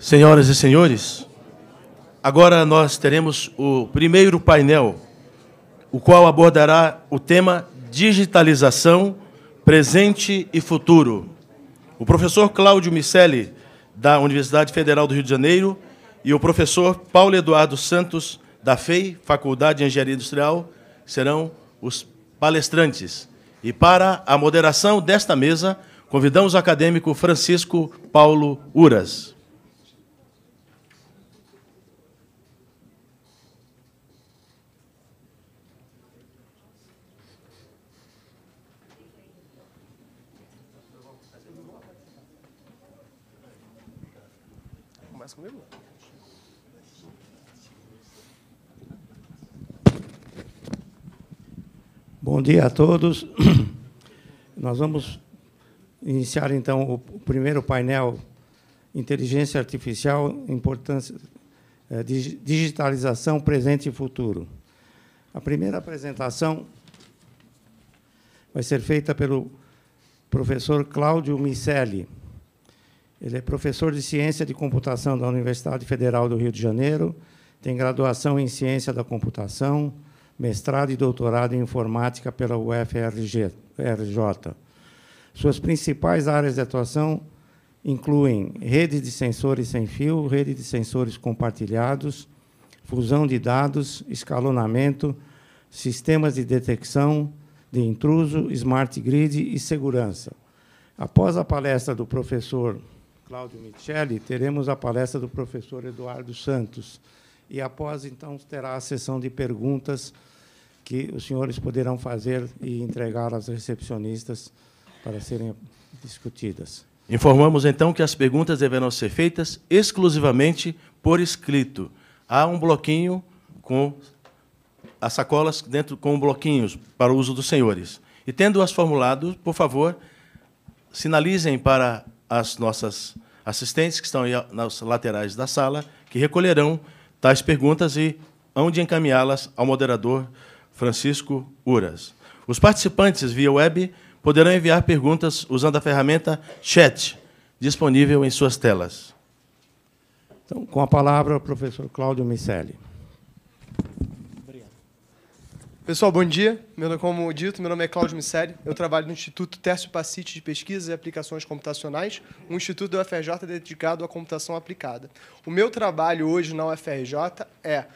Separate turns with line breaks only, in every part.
Senhoras e senhores, agora nós teremos o primeiro painel, o qual abordará o tema digitalização, presente e futuro. O professor Cláudio Micelli, da Universidade Federal do Rio de Janeiro, e o professor Paulo Eduardo Santos, da FEI, Faculdade de Engenharia Industrial, serão os palestrantes. E para a moderação desta mesa, convidamos o acadêmico Francisco Paulo Uras.
comigo? Bom dia a todos. Nós vamos iniciar então o primeiro painel Inteligência Artificial, importância é, digitalização presente e futuro. A primeira apresentação vai ser feita pelo professor Cláudio Micelli. Ele é professor de Ciência de Computação da Universidade Federal do Rio de Janeiro, tem graduação em Ciência da Computação, mestrado e doutorado em informática pela UFRJ. Suas principais áreas de atuação incluem rede de sensores sem fio, rede de sensores compartilhados, fusão de dados, escalonamento, sistemas de detecção de intruso, smart grid e segurança. Após a palestra do professor Cláudio Micheli, teremos a palestra do professor Eduardo Santos. E após, então, terá a sessão de perguntas que os senhores poderão fazer e entregar às recepcionistas para serem discutidas.
Informamos, então, que as perguntas deverão ser feitas exclusivamente por escrito. Há um bloquinho com as sacolas dentro com bloquinhos para o uso dos senhores. E tendo-as formulado, por favor, sinalizem para as nossas assistentes que estão nas laterais da sala, que recolherão tais perguntas e hão de encaminhá-las ao moderador Francisco Uras. Os participantes via web poderão enviar perguntas usando a ferramenta Chat, disponível em suas telas.
Então, com a palavra, o professor Cláudio Micelli.
Pessoal, bom dia. Meu, como dito, meu nome é Cláudio Micelli. Eu trabalho no Instituto Tércio Pacite de Pesquisas e Aplicações Computacionais, um instituto da UFRJ dedicado à computação aplicada. O meu trabalho hoje na UFRJ é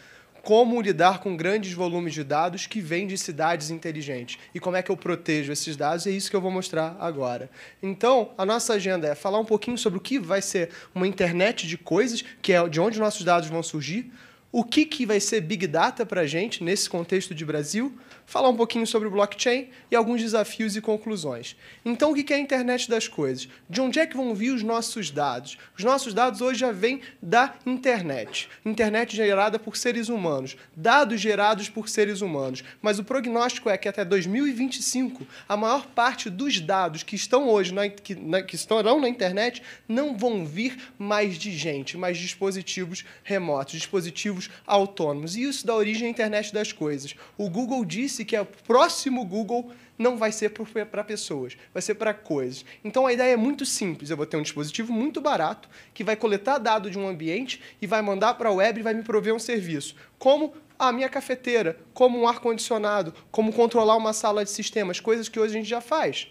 como lidar com grandes volumes de dados que vêm de cidades inteligentes e como é que eu protejo esses dados, é isso que eu vou mostrar agora. Então, a nossa agenda é falar um pouquinho sobre o que vai ser uma internet de coisas, que é de onde nossos dados vão surgir, o que, que vai ser Big Data para a gente nesse contexto de Brasil, falar um pouquinho sobre o blockchain e alguns desafios e conclusões. Então, o que é a internet das coisas? De onde é que vão vir os nossos dados? Os nossos dados hoje já vêm da internet. Internet gerada por seres humanos, dados gerados por seres humanos. Mas o prognóstico é que até 2025, a maior parte dos dados que estão hoje na, que, na, que estarão na internet não vão vir mais de gente, mas dispositivos remotos, dispositivos autônomos. E isso dá origem à internet das coisas. O Google disse disse que o próximo Google não vai ser para pessoas, vai ser para coisas. Então a ideia é muito simples. Eu vou ter um dispositivo muito barato que vai coletar dado de um ambiente e vai mandar para a web e vai me prover um serviço. Como a minha cafeteira, como um ar-condicionado, como controlar uma sala de sistemas, coisas que hoje a gente já faz.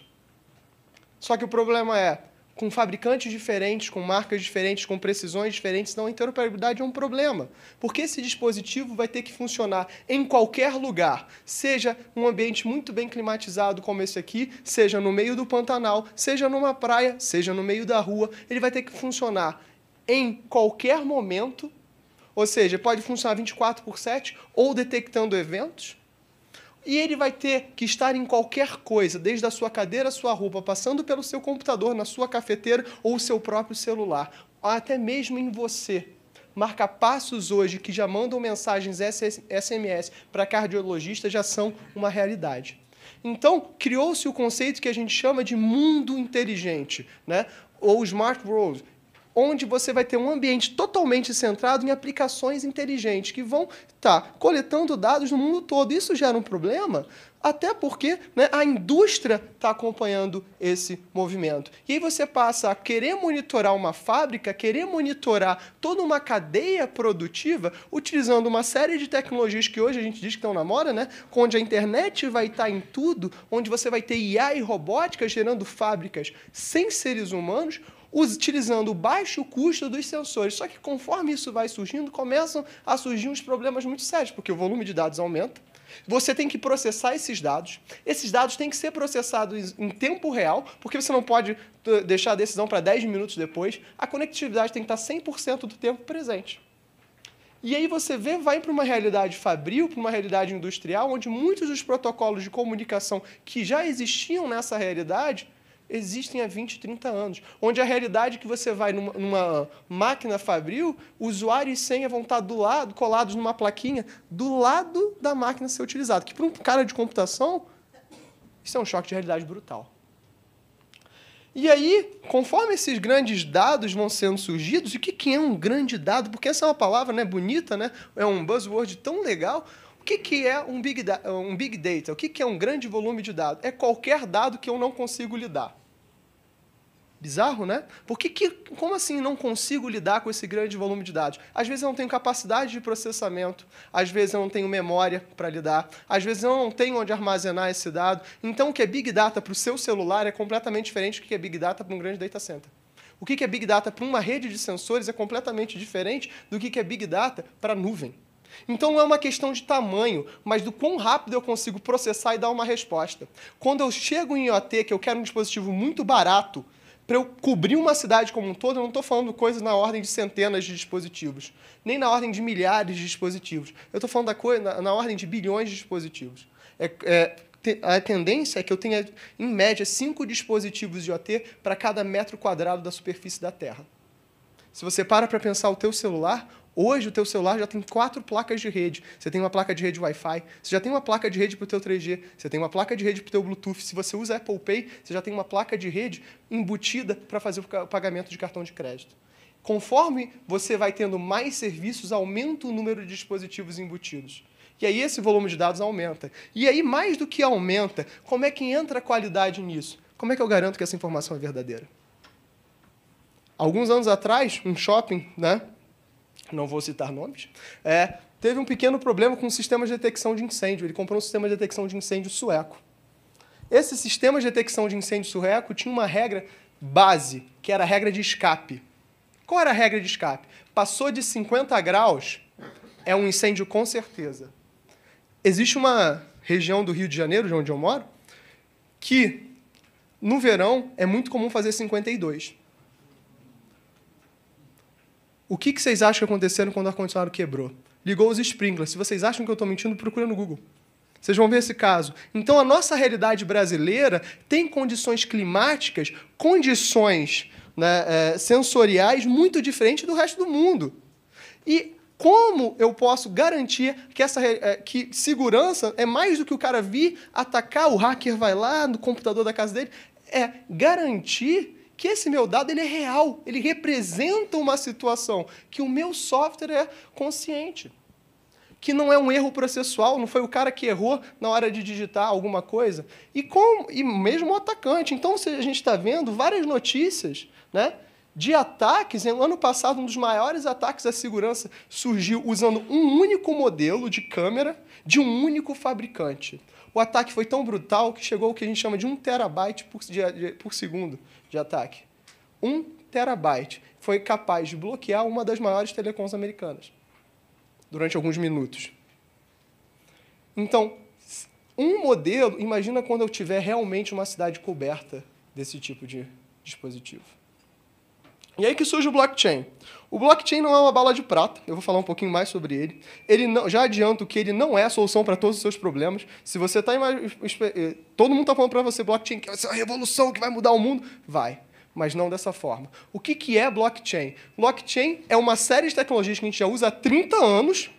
Só que o problema é, com fabricantes diferentes, com marcas diferentes, com precisões diferentes, não a interoperabilidade é um problema. Porque esse dispositivo vai ter que funcionar em qualquer lugar, seja um ambiente muito bem climatizado como esse aqui, seja no meio do Pantanal, seja numa praia, seja no meio da rua, ele vai ter que funcionar em qualquer momento, ou seja, pode funcionar 24 por 7 ou detectando eventos, e ele vai ter que estar em qualquer coisa, desde a sua cadeira, sua roupa, passando pelo seu computador, na sua cafeteira ou o seu próprio celular, até mesmo em você. Marca-passos hoje que já mandam mensagens SMS para cardiologistas já são uma realidade. Então, criou-se o conceito que a gente chama de mundo inteligente, né? ou smart world, onde você vai ter um ambiente totalmente centrado em aplicações inteligentes que vão estar tá coletando dados no mundo todo. Isso gera um problema, até porque né, a indústria está acompanhando esse movimento. E aí você passa a querer monitorar uma fábrica, querer monitorar toda uma cadeia produtiva, utilizando uma série de tecnologias que hoje a gente diz que estão na moda, né, onde a internet vai estar tá em tudo, onde você vai ter IA e robótica gerando fábricas sem seres humanos, utilizando o baixo custo dos sensores. Só que conforme isso vai surgindo, começam a surgir uns problemas muito sérios, porque o volume de dados aumenta. Você tem que processar esses dados. Esses dados têm que ser processados em tempo real, porque você não pode deixar a decisão para 10 minutos depois. A conectividade tem que estar 100% do tempo presente. E aí você vê, vai para uma realidade fabril, para uma realidade industrial, onde muitos dos protocolos de comunicação que já existiam nessa realidade existem há 20, 30 anos. Onde a realidade é que você vai numa, numa, máquina fabril, usuário e senha vão estar do lado, colados numa plaquinha, do lado da máquina ser utilizada. Que para um cara de computação, isso é um choque de realidade brutal. E aí, conforme esses grandes dados vão sendo surgidos, o que é um grande dado? Porque essa é uma palavra né, bonita, né? é um buzzword tão legal. O que, que é um big, um big Data? O que, que é um grande volume de dados? É qualquer dado que eu não consigo lidar. Bizarro, né? Por que, que, como assim não consigo lidar com esse grande volume de dados? Às vezes eu não tenho capacidade de processamento, às vezes eu não tenho memória para lidar, às vezes eu não tenho onde armazenar esse dado. Então, o que é Big Data para o seu celular é completamente diferente do que é Big Data para um grande data center. O que é Big Data para uma rede de sensores é completamente diferente do que é Big Data para a nuvem. Então não é uma questão de tamanho, mas do quão rápido eu consigo processar e dar uma resposta. Quando eu chego em IoT, que eu quero um dispositivo muito barato, para eu cobrir uma cidade como um todo, eu não estou falando coisas na ordem de centenas de dispositivos, nem na ordem de milhares de dispositivos. Eu estou falando da coisa na, na, ordem de bilhões de dispositivos. É, é, a tendência é que eu tenha, em média, cinco dispositivos de IoT para cada metro quadrado da superfície da Terra. Se você para para pensar o teu celular, Hoje o teu celular já tem quatro placas de rede. Você tem uma placa de rede Wi-Fi, você já tem uma placa de rede para o teu 3G, você tem uma placa de rede para o teu Bluetooth. Se você usa Apple Pay, você já tem uma placa de rede embutida para fazer o pagamento de cartão de crédito. Conforme você vai tendo mais serviços, aumenta o número de dispositivos embutidos. E aí esse volume de dados aumenta. E aí, mais do que aumenta, como é que entra a qualidade nisso? Como é que eu garanto que essa informação é verdadeira? Alguns anos atrás, um shopping, né, não vou citar nomes, é, teve um pequeno problema com o sistema de detecção de incêndio. Ele comprou um sistema de detecção de incêndio sueco. Esse sistema de detecção de incêndio sueco tinha uma regra base, que era a regra de escape. Qual era a regra de escape? Passou de 50 graus, é um incêndio com certeza. Existe uma região do Rio de Janeiro, de onde eu moro, que no verão é muito comum fazer 52. O que, que vocês acham que aconteceu quando o ar-condicionado quebrou? Ligou os sprinklers. Se vocês acham que eu estou mentindo, procura no Google. Vocês vão ver esse caso. Então, a nossa realidade brasileira tem condições climáticas, condições né, é, sensoriais muito diferentes do resto do mundo. E como eu posso garantir que essa é, que segurança é mais do que o cara vir atacar, o hacker vai lá no computador da casa dele? É garantir que esse meu dado ele é real, ele representa uma situação, que o meu software é consciente. Que não é um erro processual, não foi o cara que errou na hora de digitar alguma coisa. E, com, e mesmo o atacante. Então, a gente está vendo várias notícias né, de ataques. No ano passado, um dos maiores ataques à segurança surgiu usando um único modelo de câmera de um único fabricante. O ataque foi tão brutal que chegou ao que a gente chama de 1 terabyte por, de, de, por segundo de ataque. Um terabyte foi capaz de bloquear uma das maiores telecoms americanas durante alguns minutos. Então, um modelo, imagina quando eu tiver realmente uma cidade coberta desse tipo de dispositivo. E aí que surge o blockchain. O blockchain não é uma bala de prata, eu vou falar um pouquinho mais sobre ele. Ele não, já adianto que ele não é a solução para todos os seus problemas. Se você está eh, todo mundo está falando para você blockchain que vai ser uma revolução que vai mudar o mundo, vai, mas não dessa forma. O que que é blockchain? Blockchain é uma série de tecnologias que a gente já usa há 30 anos,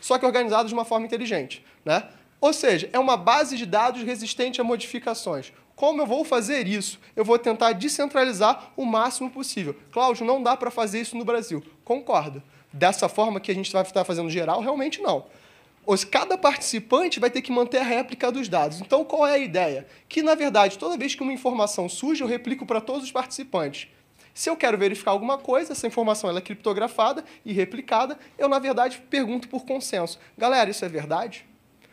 só que organizadas de uma forma inteligente, né? Ou seja, é uma base de dados resistente a modificações. Como eu vou fazer isso? Eu vou tentar descentralizar o máximo possível. Cláudio, não dá para fazer isso no Brasil. Concordo. Dessa forma que a gente vai estar fazendo geral, realmente não. Cada participante vai ter que manter a réplica dos dados. Então, qual é a ideia? Que, na verdade, toda vez que uma informação surge, eu replico para todos os participantes. Se eu quero verificar alguma coisa, essa informação ela é criptografada e replicada, eu, na verdade, pergunto por consenso. Galera, isso é verdade?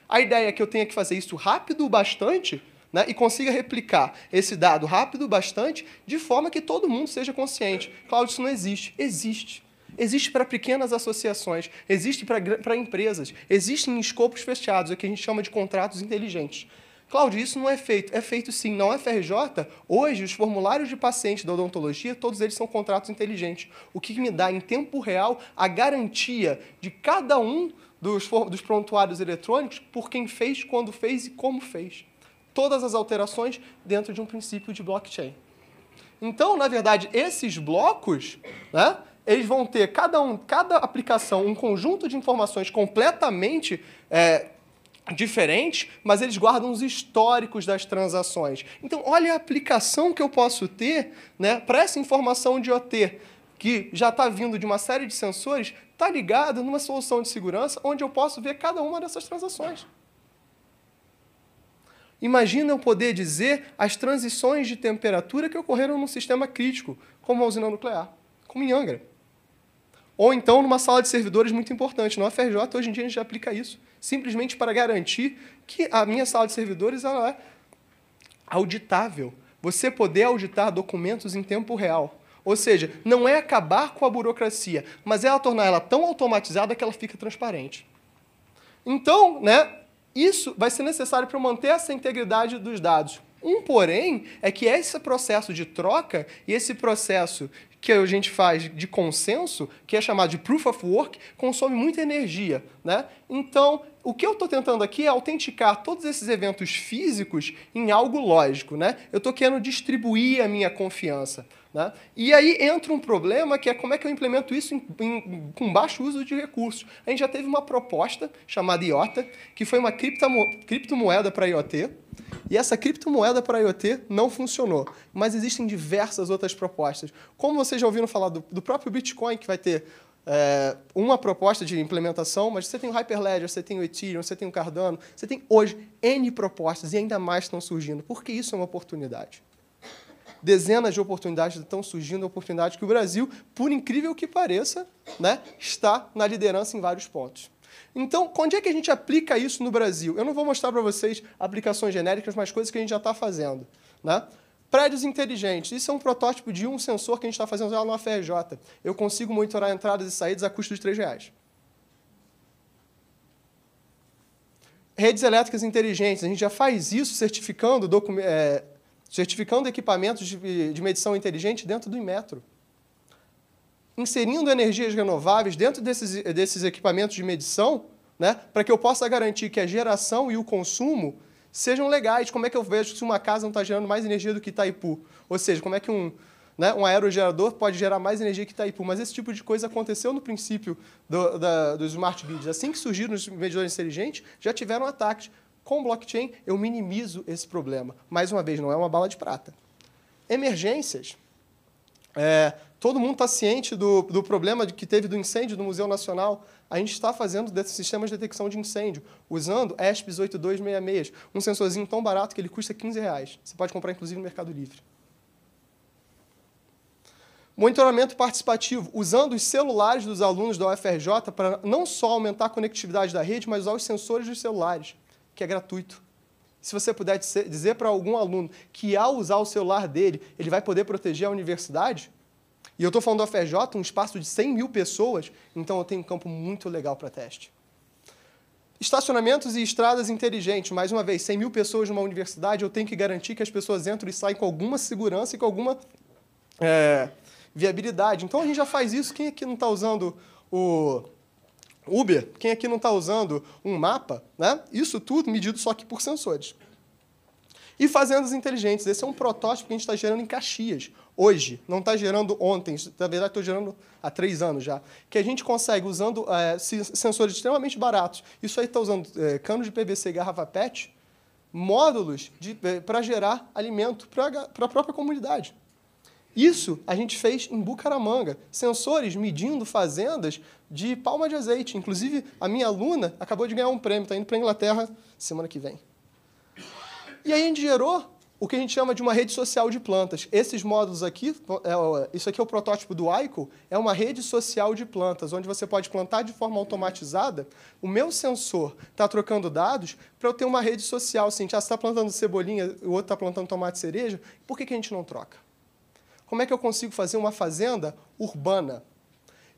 A ideia é que eu tenha que fazer isso rápido bastante né, e consiga replicar esse dado rápido bastante de forma que todo mundo seja consciente. Cláudio, isso não existe. Existe. Existe para pequenas associações, existe para empresas, existe em escopos fechados, o que a gente chama de contratos inteligentes. Cláudio, isso não é feito. É feito sim. Na UFRJ, hoje, os formulários de paciente da odontologia, todos eles são contratos inteligentes. O que me dá, em tempo real, a garantia de cada um dos, dos prontuários eletrônicos por quem fez, quando fez e como fez. Todas as alterações dentro de um princípio de blockchain. Então, na verdade, esses blocos, né, eles vão ter, cada, um, cada aplicação, um conjunto de informações completamente é, diferentes, mas eles guardam os históricos das transações. Então, olha a aplicação que eu posso ter né, para essa informação de OT, que já está vindo de uma série de sensores, está ligado numa solução de segurança onde eu posso ver cada uma dessas transações. Imagina eu poder dizer as transições de temperatura que ocorreram num sistema crítico, como a usina nuclear, como em Angra. Ou então numa sala de servidores muito importante. No FRJ, hoje em dia, a gente já aplica isso simplesmente para garantir que a minha sala de servidores ela é auditável. Você poder auditar documentos em tempo real. Ou seja, não é acabar com a burocracia, mas é tornar ela tão automatizada que ela fica transparente. Então, né, isso vai ser necessário para manter essa integridade dos dados. Um porém é que esse processo de troca e esse processo que a gente faz de consenso, que é chamado de proof of work, consome muita energia. Né? Então, o que eu estou tentando aqui é autenticar todos esses eventos físicos em algo lógico. Né? Eu estou querendo distribuir a minha confiança. Né? E aí entra um problema que é como é que eu implemento isso em, em, com baixo uso de recursos. A gente já teve uma proposta chamada IOTA, que foi uma criptomoeda para IoT, e essa criptomoeda para IoT não funcionou. Mas existem diversas outras propostas. Como vocês já ouviram falar do, do próprio Bitcoin, que vai ter é, uma proposta de implementação, mas você tem o Hyperledger, você tem o Ethereum, você tem o Cardano, você tem hoje N propostas e ainda mais estão surgindo, porque isso é uma oportunidade dezenas de oportunidades estão surgindo, oportunidades que o Brasil, por incrível que pareça, né, está na liderança em vários pontos. Então, onde é que a gente aplica isso no Brasil? Eu não vou mostrar para vocês aplicações genéricas, mas coisas que a gente já está fazendo. Né? Prédios inteligentes. Isso é um protótipo de um sensor que a gente está fazendo lá no AFRJ. Eu consigo monitorar entradas e saídas a custo de R$ reais. Redes elétricas inteligentes. A gente já faz isso certificando é, certificando equipamentos de, de medição inteligente dentro do Inmetro. Inserindo energias renováveis dentro desses, desses equipamentos de medição, né, para que eu possa garantir que a geração e o consumo sejam legais. Como é que eu vejo se uma casa não está gerando mais energia do que Itaipu? Ou seja, como é que um, né, um aerogerador pode gerar mais energia que Itaipu? Mas esse tipo de coisa aconteceu no princípio do, da, dos smart grids. Assim que surgiram os medidores inteligentes, já tiveram ataques. Com blockchain, eu minimizo esse problema. Mais uma vez, não é uma bala de prata. Emergências. É, todo mundo está ciente do, do problema que teve do incêndio do Museu Nacional. A gente está fazendo sistemas de detecção de incêndio, usando ESPs 8266, um sensorzinho tão barato que ele custa 15 reais. Você pode comprar, inclusive, no Mercado Livre. Monitoramento participativo, usando os celulares dos alunos da UFRJ para não só aumentar a conectividade da rede, mas usar os sensores dos celulares que é gratuito. Se você puder dizer para algum aluno que, ao usar o celular dele, ele vai poder proteger a universidade, e eu estou falando do FJ, um espaço de 100 mil pessoas, então eu tenho um campo muito legal para teste. Estacionamentos e estradas inteligentes. Mais uma vez, 100 mil pessoas numa universidade, eu tenho que garantir que as pessoas entram e saem com alguma segurança e com alguma é, viabilidade. Então, a gente já faz isso. Quem aqui não está usando o Uber, quem aqui não está usando um mapa, né? isso tudo medido só que por sensores. E fazendas inteligentes, esse é um protótipo que a gente está gerando em Caxias, hoje, não está gerando ontem, na verdade estou gerando há três anos já, que a gente consegue, usando é, sensores extremamente baratos, isso aí está usando é, cano de PVC e garrafa PET, módulos para gerar alimento para a própria comunidade. Isso a gente fez em Bucaramanga. Sensores medindo fazendas de palma de azeite. Inclusive, a minha aluna acabou de ganhar um prêmio, está indo para a Inglaterra semana que vem. E aí a gente gerou o que a gente chama de uma rede social de plantas. Esses módulos aqui, é, isso aqui é o protótipo do Aico, é uma rede social de plantas, onde você pode plantar de forma automatizada. O meu sensor está trocando dados para eu ter uma rede social. Assim, ah, você está plantando cebolinha, o outro está plantando tomate cereja, por que, que a gente não troca? Como é que eu consigo fazer uma fazenda urbana?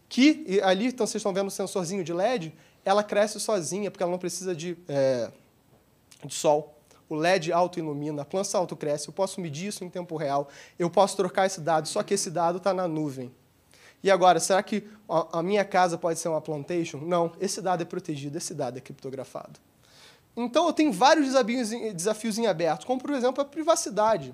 Que ali, então, vocês estão vendo o sensorzinho de LED, ela cresce sozinha, porque ela não precisa de, é, de sol. O LED auto-ilumina, a planta auto-cresce, eu posso medir isso em tempo real, eu posso trocar esse dado, só que esse dado está na nuvem. E agora, será que a minha casa pode ser uma plantation? Não, esse dado é protegido, esse dado é criptografado. Então, eu tenho vários desafios, desafios em aberto, como, por exemplo, a privacidade.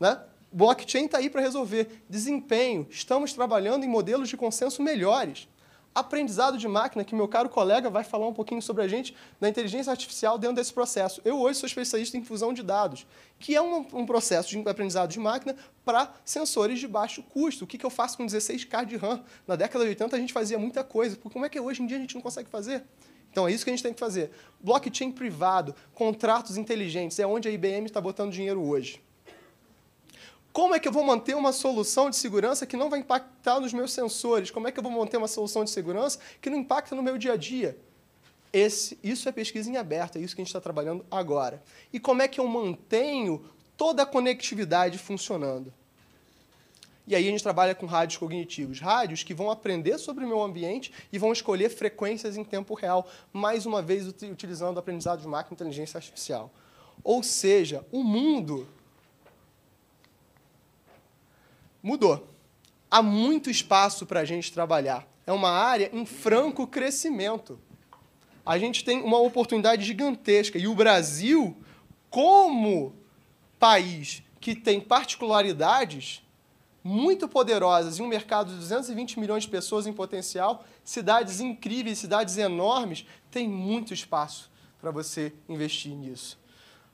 Né? Blockchain está aí para resolver. Desempenho. Estamos trabalhando em modelos de consenso melhores. Aprendizado de máquina, que meu caro colega vai falar um pouquinho sobre a gente, da inteligência artificial dentro desse processo. Eu hoje sou especialista em fusão de dados, que é um, um processo de aprendizado de máquina para sensores de baixo custo. O que, que eu faço com 16K de RAM? Na década de 80 a gente fazia muita coisa, porque como é que hoje em dia a gente não consegue fazer? Então é isso que a gente tem que fazer. Blockchain privado, contratos inteligentes, é onde a IBM está botando dinheiro hoje. Como é que eu vou manter uma solução de segurança que não vai impactar nos meus sensores? Como é que eu vou manter uma solução de segurança que não impacta no meu dia a dia? Esse, isso é pesquisa em aberto, é isso que a gente está trabalhando agora. E como é que eu mantenho toda a conectividade funcionando? E aí a gente trabalha com rádios cognitivos, rádios que vão aprender sobre o meu ambiente e vão escolher frequências em tempo real, mais uma vez utilizando o aprendizado de máquina e inteligência artificial. Ou seja, o mundo mudou. Há muito espaço para a gente trabalhar. É uma área em franco crescimento. A gente tem uma oportunidade gigantesca. E o Brasil, como país que tem particularidades muito poderosas e um mercado de 220 milhões de pessoas em potencial, cidades incríveis, cidades enormes, tem muito espaço para você investir nisso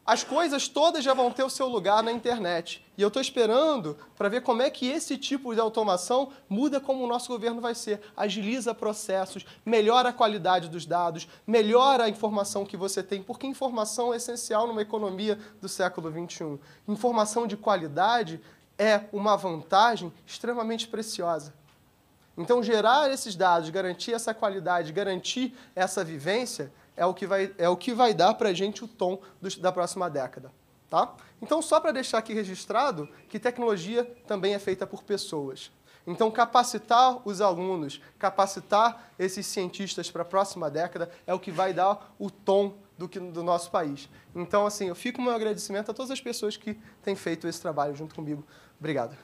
as coisas todas já vão ter o seu lugar na internet. E eu estou esperando para ver como é que esse tipo de automação muda como o nosso governo vai ser. Agiliza processos, melhora a qualidade dos dados, melhora a informação que você tem, porque informação é essencial numa economia do século XXI. Informação de qualidade é uma vantagem extremamente preciosa. Então, gerar esses dados, garantir essa qualidade, garantir essa vivência, é o que vai, é o que vai dar para a gente o tom da próxima década. Tá? Então, só para deixar aqui registrado que tecnologia também é feita por pessoas. Então, capacitar os alunos, capacitar esses cientistas para a próxima década é o que vai dar o tom do, que, do nosso país. Então, assim, eu fico meu agradecimento a todas as pessoas que têm feito esse trabalho junto comigo. Obrigado.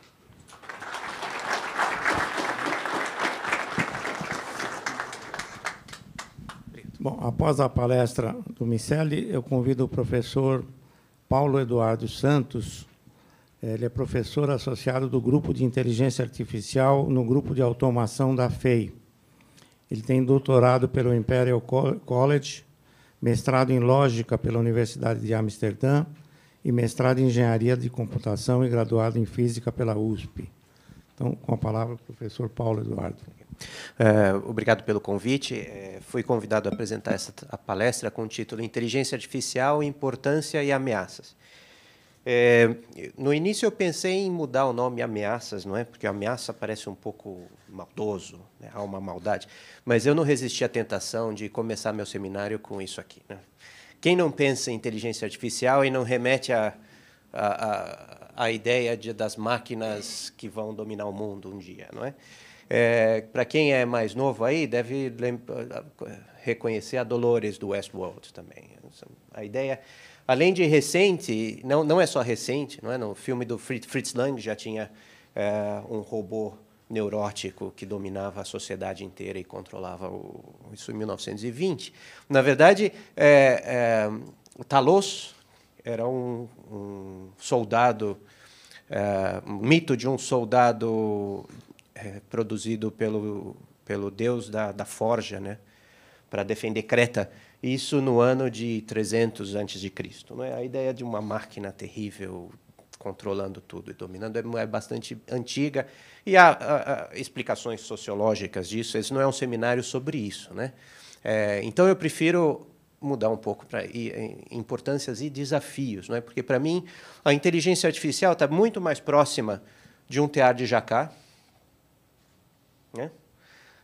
Bom, após a palestra do Miceli, eu convido o professor Paulo Eduardo Santos. Ele é professor associado do Grupo de Inteligência Artificial no Grupo de Automação da FEI. Ele tem doutorado pelo Imperial College, mestrado em Lógica pela Universidade de Amsterdã e mestrado em Engenharia de Computação e graduado em Física pela USP. Então, com a palavra, o professor Paulo Eduardo.
É, obrigado pelo convite. É, fui convidado a apresentar essa a palestra com o título Inteligência Artificial, Importância e Ameaças. É, no início eu pensei em mudar o nome Ameaças, não é? Porque ameaça parece um pouco maldoso, né? há uma maldade. Mas eu não resisti à tentação de começar meu seminário com isso aqui. Né? Quem não pensa em inteligência artificial e não remete a, a, a, a ideia de, das máquinas que vão dominar o mundo um dia, não é? É, Para quem é mais novo aí, deve reconhecer a Dolores do Westworld também. A ideia, além de recente, não, não é só recente, não é? No filme do Fritz Lang já tinha é, um robô neurótico que dominava a sociedade inteira e controlava o, isso em 1920. Na verdade, é, é, Talos era um, um soldado, é, um mito de um soldado é, produzido pelo, pelo deus da, da forja, né? para defender Creta, isso no ano de 300 antes de Cristo. Não é? A ideia de uma máquina terrível controlando tudo e dominando é, é bastante antiga e há, há, há, explicações sociológicas disso. Esse não é um seminário sobre isso, né? É, então eu prefiro mudar um pouco para importâncias e desafios, não é? Porque para mim a inteligência artificial está muito mais próxima de um tear de Jacquard, né?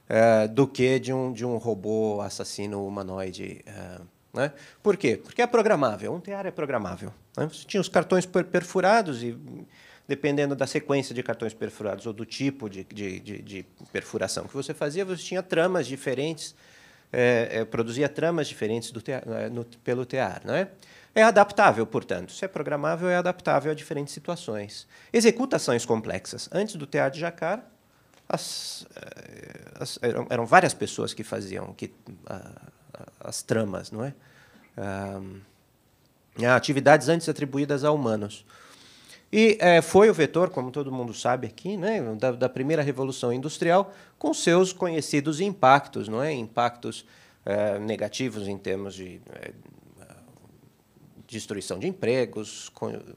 É, do que de um de um robô assassino humanoide. É, né? Por quê? Porque é programável. Um tear é programável. Né? Você tinha os cartões perfurados e dependendo da sequência de cartões perfurados ou do tipo de, de, de, de perfuração que você fazia, você tinha tramas diferentes é, é, produzia tramas diferentes é, no, pelo tear. Não é? é adaptável, portanto. Se é programável, é adaptável a diferentes situações. Executa ações complexas. Antes do tear de Jacar, as, é, as, eram, eram, várias pessoas que faziam que, as tramas, não é? Ah, atividades antes atribuídas a humanos. E é, foi o vetor, como todo mundo sabe aqui, né, da, da, primeira revolução industrial, com seus conhecidos impactos, não é? impactos é, negativos em termos de destruição de empregos,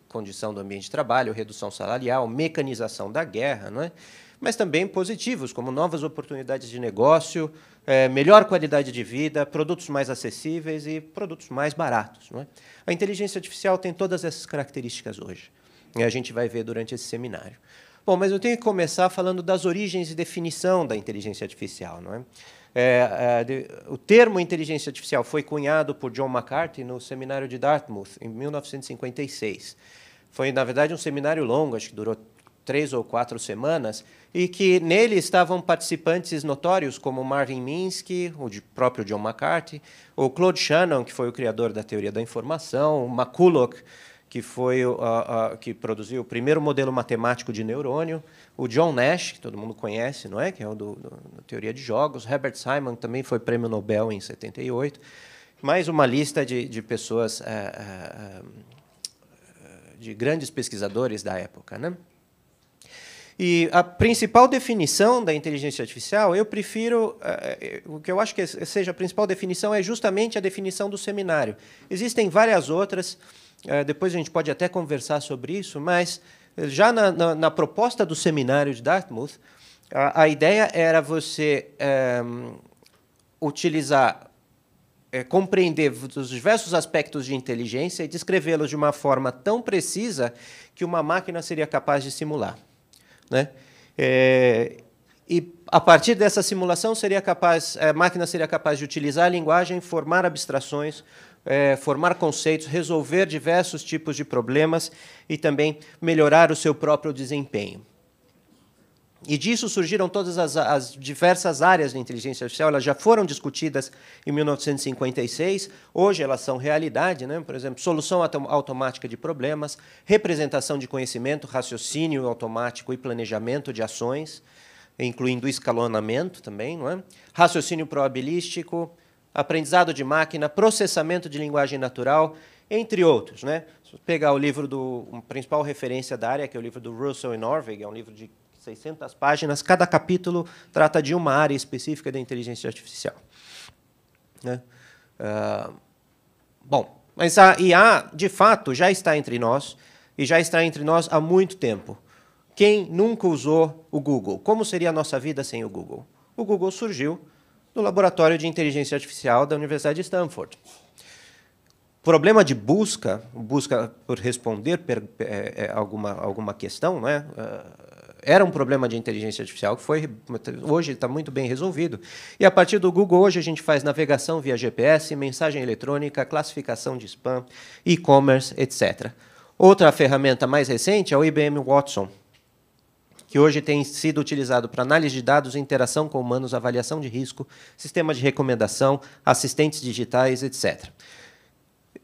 condição do ambiente de trabalho, redução salarial, mecanização da guerra, não é? Mas também positivos, como novas oportunidades de negócio, é, melhor qualidade de vida, produtos mais acessíveis e produtos mais baratos. É? A inteligência artificial tem todas essas características hoje. E a gente vai ver durante esse seminário. Bom, mas eu tenho que começar falando das origens e definição da inteligência artificial. Não é? É, é, de, o termo inteligência artificial foi cunhado por John McCarthy no seminário de Dartmouth, em 1956. Foi, na verdade, um seminário longo, acho que durou três ou quatro semanas, e que nele estavam participantes notórios como Marvin Minsky, o próprio John McCarthy, o Claude Shannon, que foi o criador da teoria da informação, McCulloch, que foi uh, uh, que produziu o primeiro modelo matemático de neurônio, o John Nash, que todo mundo conhece, não é, que é o do, do, da teoria de jogos, Herbert Simon também foi prêmio Nobel em 78, mais uma lista de, de pessoas uh, de grandes pesquisadores da época, né? E a principal definição da inteligência artificial, eu prefiro, o que eu acho que seja a principal definição é justamente a definição do seminário. Existem várias outras, é, depois a gente pode até conversar sobre isso, mas eh, já na, na, na proposta do seminário de Dartmouth, a, a ideia era você é, utilizar, é, compreender os diversos aspectos de inteligência e descrevê-los de uma forma tão precisa que uma máquina seria capaz de simular. Né? É, e a partir dessa simulação seria capaz, a máquina seria capaz de utilizar a linguagem, formar abstrações, é, formar conceitos, resolver diversos tipos de problemas e também melhorar o seu próprio desempenho. E disso surgiram todas as, as, diversas áreas de inteligência artificial. Elas já foram discutidas em 1956. Hoje elas são realidade, né? Por exemplo, solução automática de problemas, representação de conhecimento, raciocínio automático e planejamento de ações, incluindo escalonamento também, não é? Raciocínio probabilístico, aprendizado de máquina, processamento de linguagem natural, entre outros. Né? Se pegar o livro do a principal referência da área, que é o livro do Russell e Norvig, é um livro de 600 páginas, cada capítulo trata de uma área específica da inteligência artificial. Né? Uh, bom, mas a IA, de fato, já está entre nós, e já está entre nós há muito tempo. Quem nunca usou o Google? Como seria a nossa vida sem o Google? O Google surgiu no Laboratório de Inteligência Artificial da Universidade de Stanford. Problema de busca, busca por responder per, é, é, alguma, alguma questão, né? Era um problema de inteligência artificial que foi hoje está muito bem resolvido. E a partir do Google hoje a gente faz navegação via GPS, mensagem eletrônica, classificação de spam, e-commerce, etc. Outra ferramenta mais recente é o IBM Watson, que hoje tem sido utilizado para análise de dados, interação com humanos, avaliação de risco, sistema de recomendação, assistentes digitais, etc.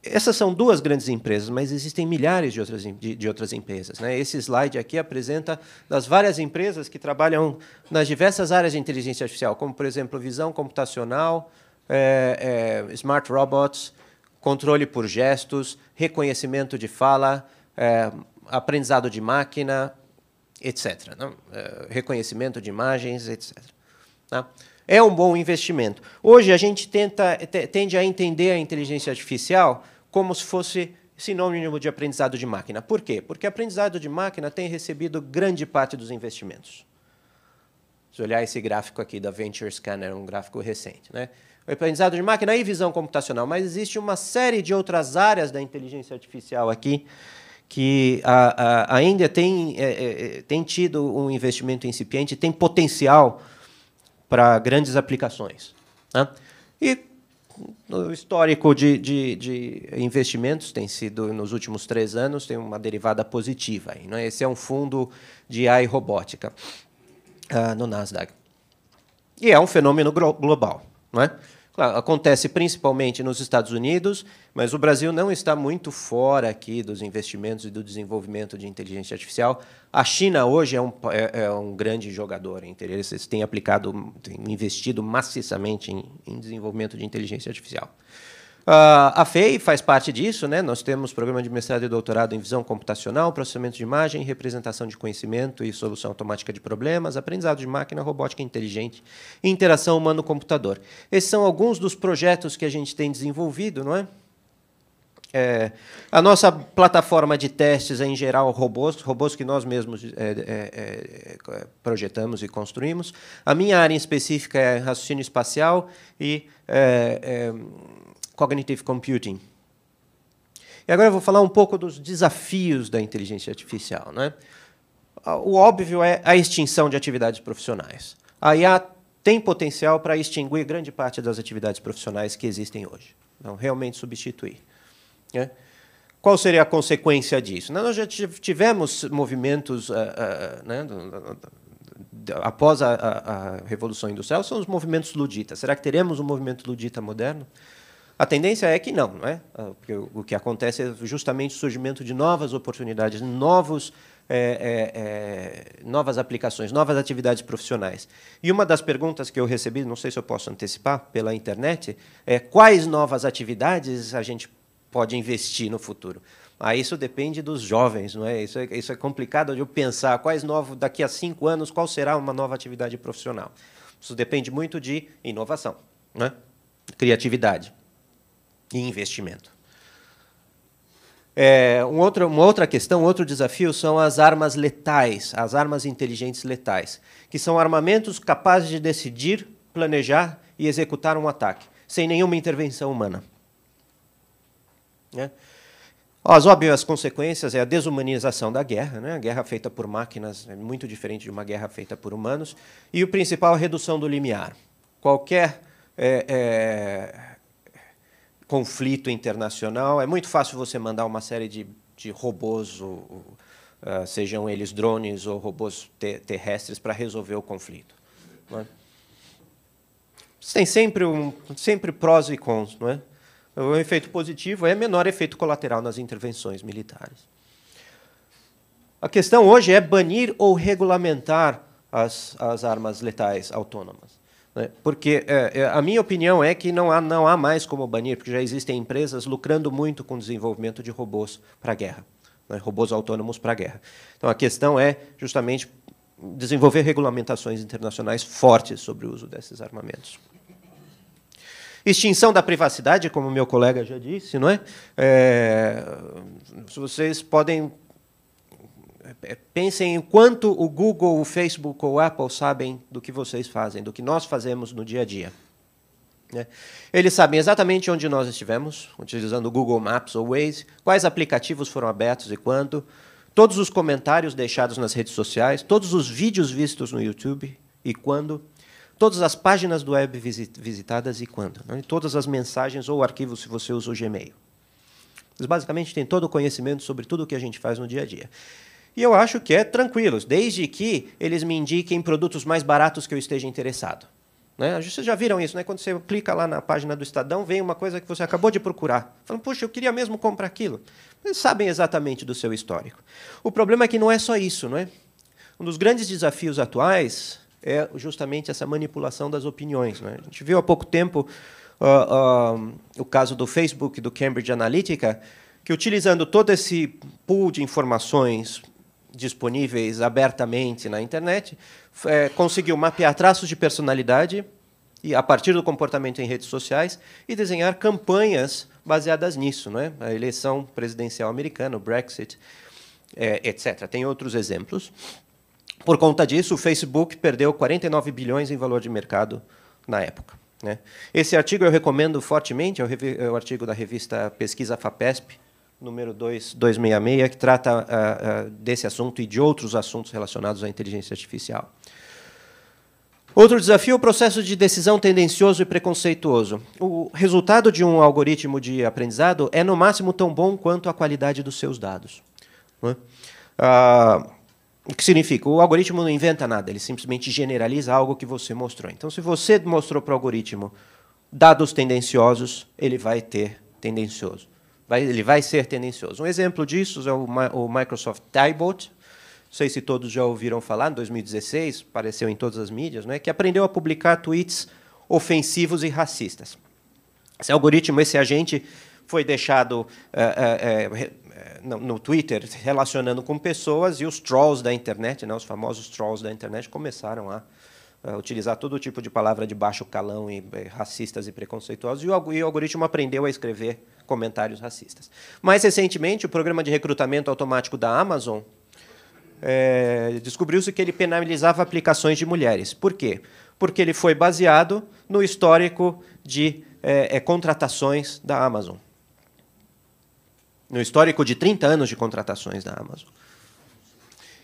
Essas são duas grandes empresas, mas existem milhares de outras, de, de outras empresas. Né? Esse slide aqui apresenta das várias empresas que trabalham nas diversas áreas de inteligência artificial, como, por exemplo, visão computacional, é, é, smart robots, controle por gestos, reconhecimento de fala, é, aprendizado de máquina, etc. Não? É, reconhecimento de imagens, etc. Tá? é um bom investimento. Hoje a gente tenta, tende a entender a inteligência artificial como se fosse sinônimo de aprendizado de máquina. Por quê? Porque aprendizado de máquina tem recebido grande parte dos investimentos. Se olhar esse gráfico aqui da Venture Scanner, um gráfico recente, né? O aprendizado de máquina e visão computacional, mas existe uma série de outras áreas da inteligência artificial aqui que a, a, ainda tem, é, é, é tem tido um investimento incipiente, tem potencial para grandes aplicações. Né? E no histórico de, de, de, investimentos tem sido nos últimos três anos tem uma derivada positiva aí, é? esse é um fundo de AI robótica uh, no Nasdaq e é um fenômeno global não é Claro, acontece principalmente nos Estados Unidos, mas o Brasil não está muito fora aqui dos investimentos e do desenvolvimento de inteligência artificial. A China hoje é um, é, é um grande jogador em Eles têm aplicado, têm investido maciçamente em, em desenvolvimento de inteligência artificial. Uh, a FEI faz parte disso, né? Nós temos programa de mestrado e doutorado em visão computacional, processamento de imagem, representação de conhecimento e solução automática de problemas, aprendizado de máquina, robótica inteligente e interação humano-computador. Esses são alguns dos projetos que a gente tem desenvolvido, não é? É, a nossa plataforma de testes é, em geral, robôs, robôs que nós mesmos é, é, é projetamos e construímos. A minha área em específica é raciocínio espacial e é, é, Cognitive Computing. E agora eu vou falar um pouco dos desafios da inteligência artificial. Né? O óbvio é a extinção de atividades profissionais. A IA tem potencial para extinguir grande parte das atividades profissionais que existem hoje. Não, realmente substituir. Né? Qual seria a consequência disso? Nós já tivemos movimentos uh, uh, né, após a, a, a, Revolução Industrial, são os movimentos luditas. Será que teremos um movimento ludita moderno? A tendência é que não, não é? Ah, porque o que acontece é justamente o surgimento de novas oportunidades, novos, é, é, novas aplicações, novas atividades profissionais. E uma das perguntas que eu recebi, não sei se eu posso antecipar, pela internet, é quais novas atividades a gente pode investir no futuro. Ah, isso depende dos jovens, não é? Isso é, isso é complicado de eu pensar quais novos, daqui a cinco anos, qual será uma nova atividade profissional. Isso depende muito de inovação, né? criatividade e investimento. É, um outro, uma outra questão, outro desafio são as armas letais, as armas inteligentes letais, que são armamentos capazes de decidir, planejar e executar um ataque, sem nenhuma intervenção humana. Né? As óbvias consequências é a desumanização da guerra, né? a guerra feita por máquinas é muito diferente de uma guerra feita por humanos, e o principal, a redução do limiar. Qualquer é, é, conflito internacional, é muito fácil você mandar uma série de, de robôs, ou, uh, sejam eles drones ou robôs te terrestres, para resolver o conflito. É? Tem sempre, um, sempre prós e cons. Não é? O efeito positivo é menor efeito colateral nas intervenções militares. A questão hoje é banir ou regulamentar as, as armas letais autônomas. Né? Porque é, é, a minha opinião é que não há, não há mais como banir, porque já existem empresas lucrando muito com o desenvolvimento de robôs para a guerra, né? robôs autônomos para a guerra. Então a questão é justamente desenvolver regulamentações internacionais fortes sobre o uso desses armamentos. Extinção da privacidade, como meu colega já disse, não é? é vocês podem pensem em quanto o Google, o Facebook ou o Apple sabem do que vocês fazem, do que nós fazemos no dia a dia. Né? Eles sabem exatamente onde nós estivemos, utilizando o Google Maps ou Waze, quais aplicativos foram abertos e quando, todos os comentários deixados nas redes sociais, todos os vídeos vistos no YouTube e quando, todas as páginas do web visitadas e quando, né? todas as mensagens ou arquivos se você usa o Gmail. Eles basicamente têm todo o conhecimento sobre tudo o que a gente faz no dia a dia. E eu acho que é tranquilo, desde que eles me indiquem produtos mais baratos que eu esteja interessado. Né? Vocês já viram isso, né? Quando você clica lá na página do Estadão, vem uma coisa que você acabou de procurar. Falando, puxa, eu queria mesmo comprar aquilo. Eles sabem exatamente do seu histórico. O problema é que não é só isso, não é? Um dos grandes desafios atuais é justamente essa manipulação das opiniões. Né? A gente viu há pouco tempo uh, uh, o caso do Facebook do Cambridge Analytica, que utilizando todo esse pool de informações disponíveis abertamente na internet, é, conseguiu mapear traços de personalidade e a partir do comportamento em redes sociais e desenhar campanhas baseadas nisso, né? A eleição presidencial americana, o Brexit, é, etc. Tem outros exemplos. Por conta disso, o Facebook perdeu 49 bilhões em valor de mercado na época. Né? Esse artigo eu recomendo fortemente, é o, é o, artigo da revista Pesquisa FAPESP, número 2, 266, que trata uh, uh, desse assunto e de outros assuntos relacionados à inteligência artificial. Outro desafio é o processo de decisão tendencioso e preconceituoso. O resultado de um algoritmo de aprendizado é, no máximo, tão bom quanto a qualidade dos seus dados. Né? Ah, o que significa? O algoritmo não inventa nada, ele simplesmente generaliza algo que você mostrou. Então, se você mostrou para o algoritmo dados tendenciosos, ele vai ter tendencioso. Vai, ele vai ser tendencioso. Um exemplo disso é o, o Microsoft Typebot, não sei se todos já ouviram falar, em 2016, apareceu em todas as mídias, né, que aprendeu a publicar tweets ofensivos e racistas. Esse algoritmo, esse agente, foi deixado é, é, no, Twitter relacionando com pessoas e os trolls da internet, né, os famosos trolls da internet, começaram a, utilizar todo tipo de palavra de baixo calão e, e racistas e preconceituosos, e o, e o algoritmo aprendeu a escrever comentários racistas. Mais recentemente, o programa de recrutamento automático da Amazon é, descobriu-se que ele penalizava aplicações de mulheres. Por quê? Porque ele foi baseado no histórico de é, é, contratações da Amazon. No histórico de 30 anos de contratações da Amazon.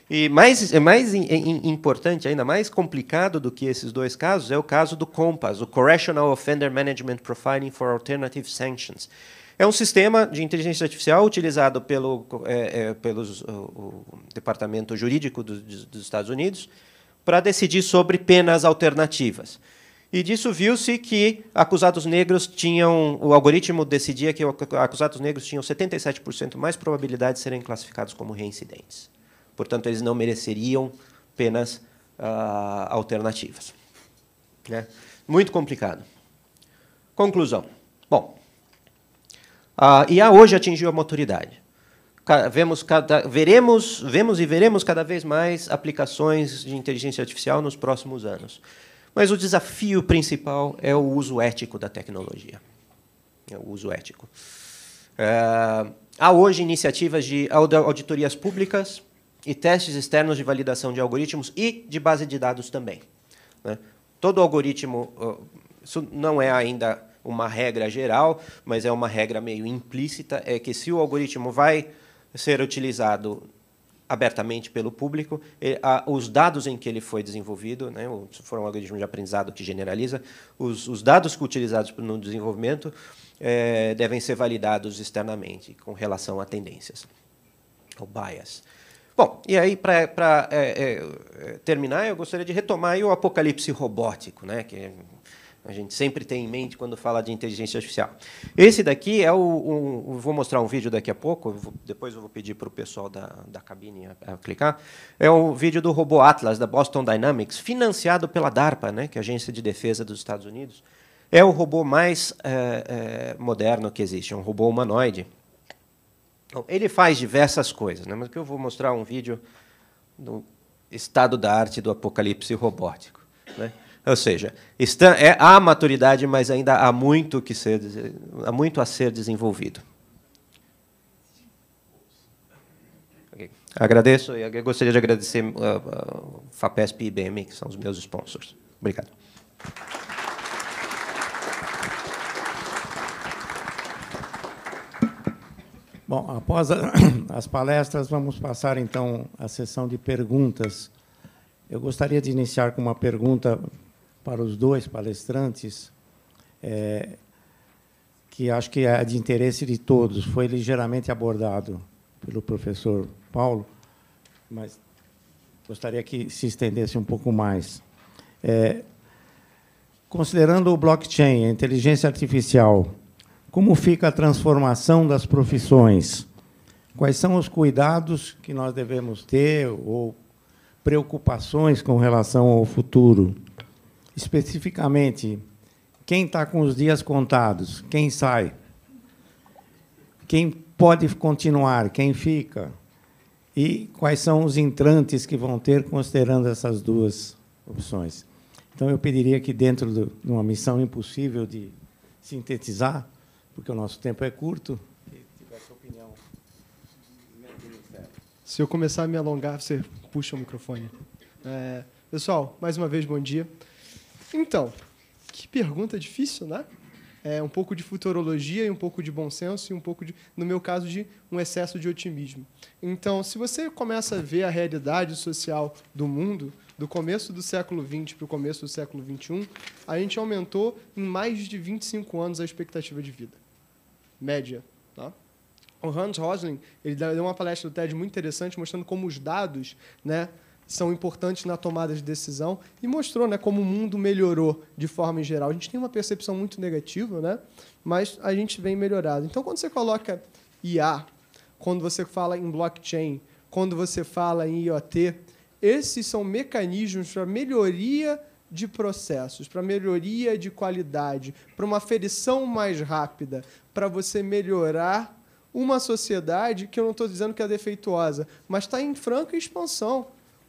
E mais, mais importante, ainda mais complicado do que esses dois casos, é o caso do COMPAS, o Correctional Offender Management Profiling for Alternative Sanctions. É um sistema de inteligência artificial utilizado pelo é, é, pelos, o, o, Departamento Jurídico do, dos Estados Unidos para decidir sobre penas alternativas. E disso viu-se que acusados negros tinham. O algoritmo decidia que acusados negros tinham 77% mais probabilidade de serem classificados como reincidentes. Portanto, eles não mereceriam penas uh, alternativas. Né? Muito complicado. Conclusão. Bom, a IA hoje atingiu a maturidade. Vemos, cada, veremos, vemos e veremos cada vez mais aplicações de inteligência artificial nos próximos anos. Mas o desafio principal é o uso ético da tecnologia. É o uso ético. É, há hoje iniciativas de auditorias públicas e testes externos de validação de algoritmos e de base de dados também. Né? Todo algoritmo, isso não é ainda uma regra geral, mas é uma regra meio implícita, é que se o algoritmo vai ser utilizado abertamente pelo público, os dados em que ele foi desenvolvido, né, se for um algoritmo de aprendizado que generaliza, os, os dados utilizados no desenvolvimento é, devem ser validados externamente com relação a tendências, ou bias. Bom, e aí, para é, é, terminar, eu gostaria de retomar o apocalipse robótico, né, que a gente sempre tem em mente quando fala de inteligência artificial. Esse daqui é o. Um, vou mostrar um vídeo daqui a pouco, depois eu vou pedir para o pessoal da, da cabine a, a, clicar. É o vídeo do robô Atlas, da Boston Dynamics, financiado pela DARPA, né, que é a Agência de Defesa dos Estados Unidos. É o robô mais é, é, moderno que existe, é um robô humanoide. Ele faz diversas coisas, né, mas que eu vou mostrar um vídeo do estado da arte do apocalipse robótico. Né? Ou seja, está, é, há maturidade, mas ainda há muito, que ser, há muito a ser desenvolvido. Okay. Agradeço e gostaria de agradecer uh, uh, FAPESP e IBM, que são os meus sponsors. Obrigado.
Bom, após a, as palestras, vamos passar então à sessão de perguntas. Eu gostaria de iniciar com uma pergunta para os dois palestrantes, é, que acho que é de interesse de todos, foi ligeiramente abordado pelo professor Paulo, mas gostaria que se estendesse um pouco mais. É, considerando o blockchain, a inteligência artificial, como fica a transformação das profissões? Quais são os cuidados que nós devemos ter ou preocupações com relação ao futuro? Especificamente quem está com os dias contados, quem sai, quem pode continuar, quem fica, e quais são os entrantes que vão ter considerando essas duas opções. Então, eu pediria que, dentro de uma missão impossível de sintetizar, porque o nosso tempo é curto.
Se eu começar a me alongar, você puxa o microfone. É, pessoal, mais uma vez, bom dia. Então, que pergunta difícil, né? É um pouco de futurologia e um pouco de bom senso e um pouco de, no meu caso, de um excesso de otimismo. Então, se você começa a ver a realidade social do mundo, do começo do século XX para o começo do século XXI, a gente aumentou em mais de 25 anos a expectativa de vida. Média. Tá? O Hans Rosling ele deu uma palestra do TED muito interessante mostrando como os dados né, são importantes na tomada de decisão e mostrou né, como o mundo melhorou de forma em geral. A gente tem uma percepção muito negativa, né, mas a gente vem melhorado. Então, quando você coloca IA, quando você fala em blockchain, quando você fala em IoT, esses são mecanismos para melhoria de processos, para melhoria de qualidade, para uma aferição mais rápida, para você melhorar uma sociedade que eu não estou dizendo que é defeituosa, mas está em franca expansão.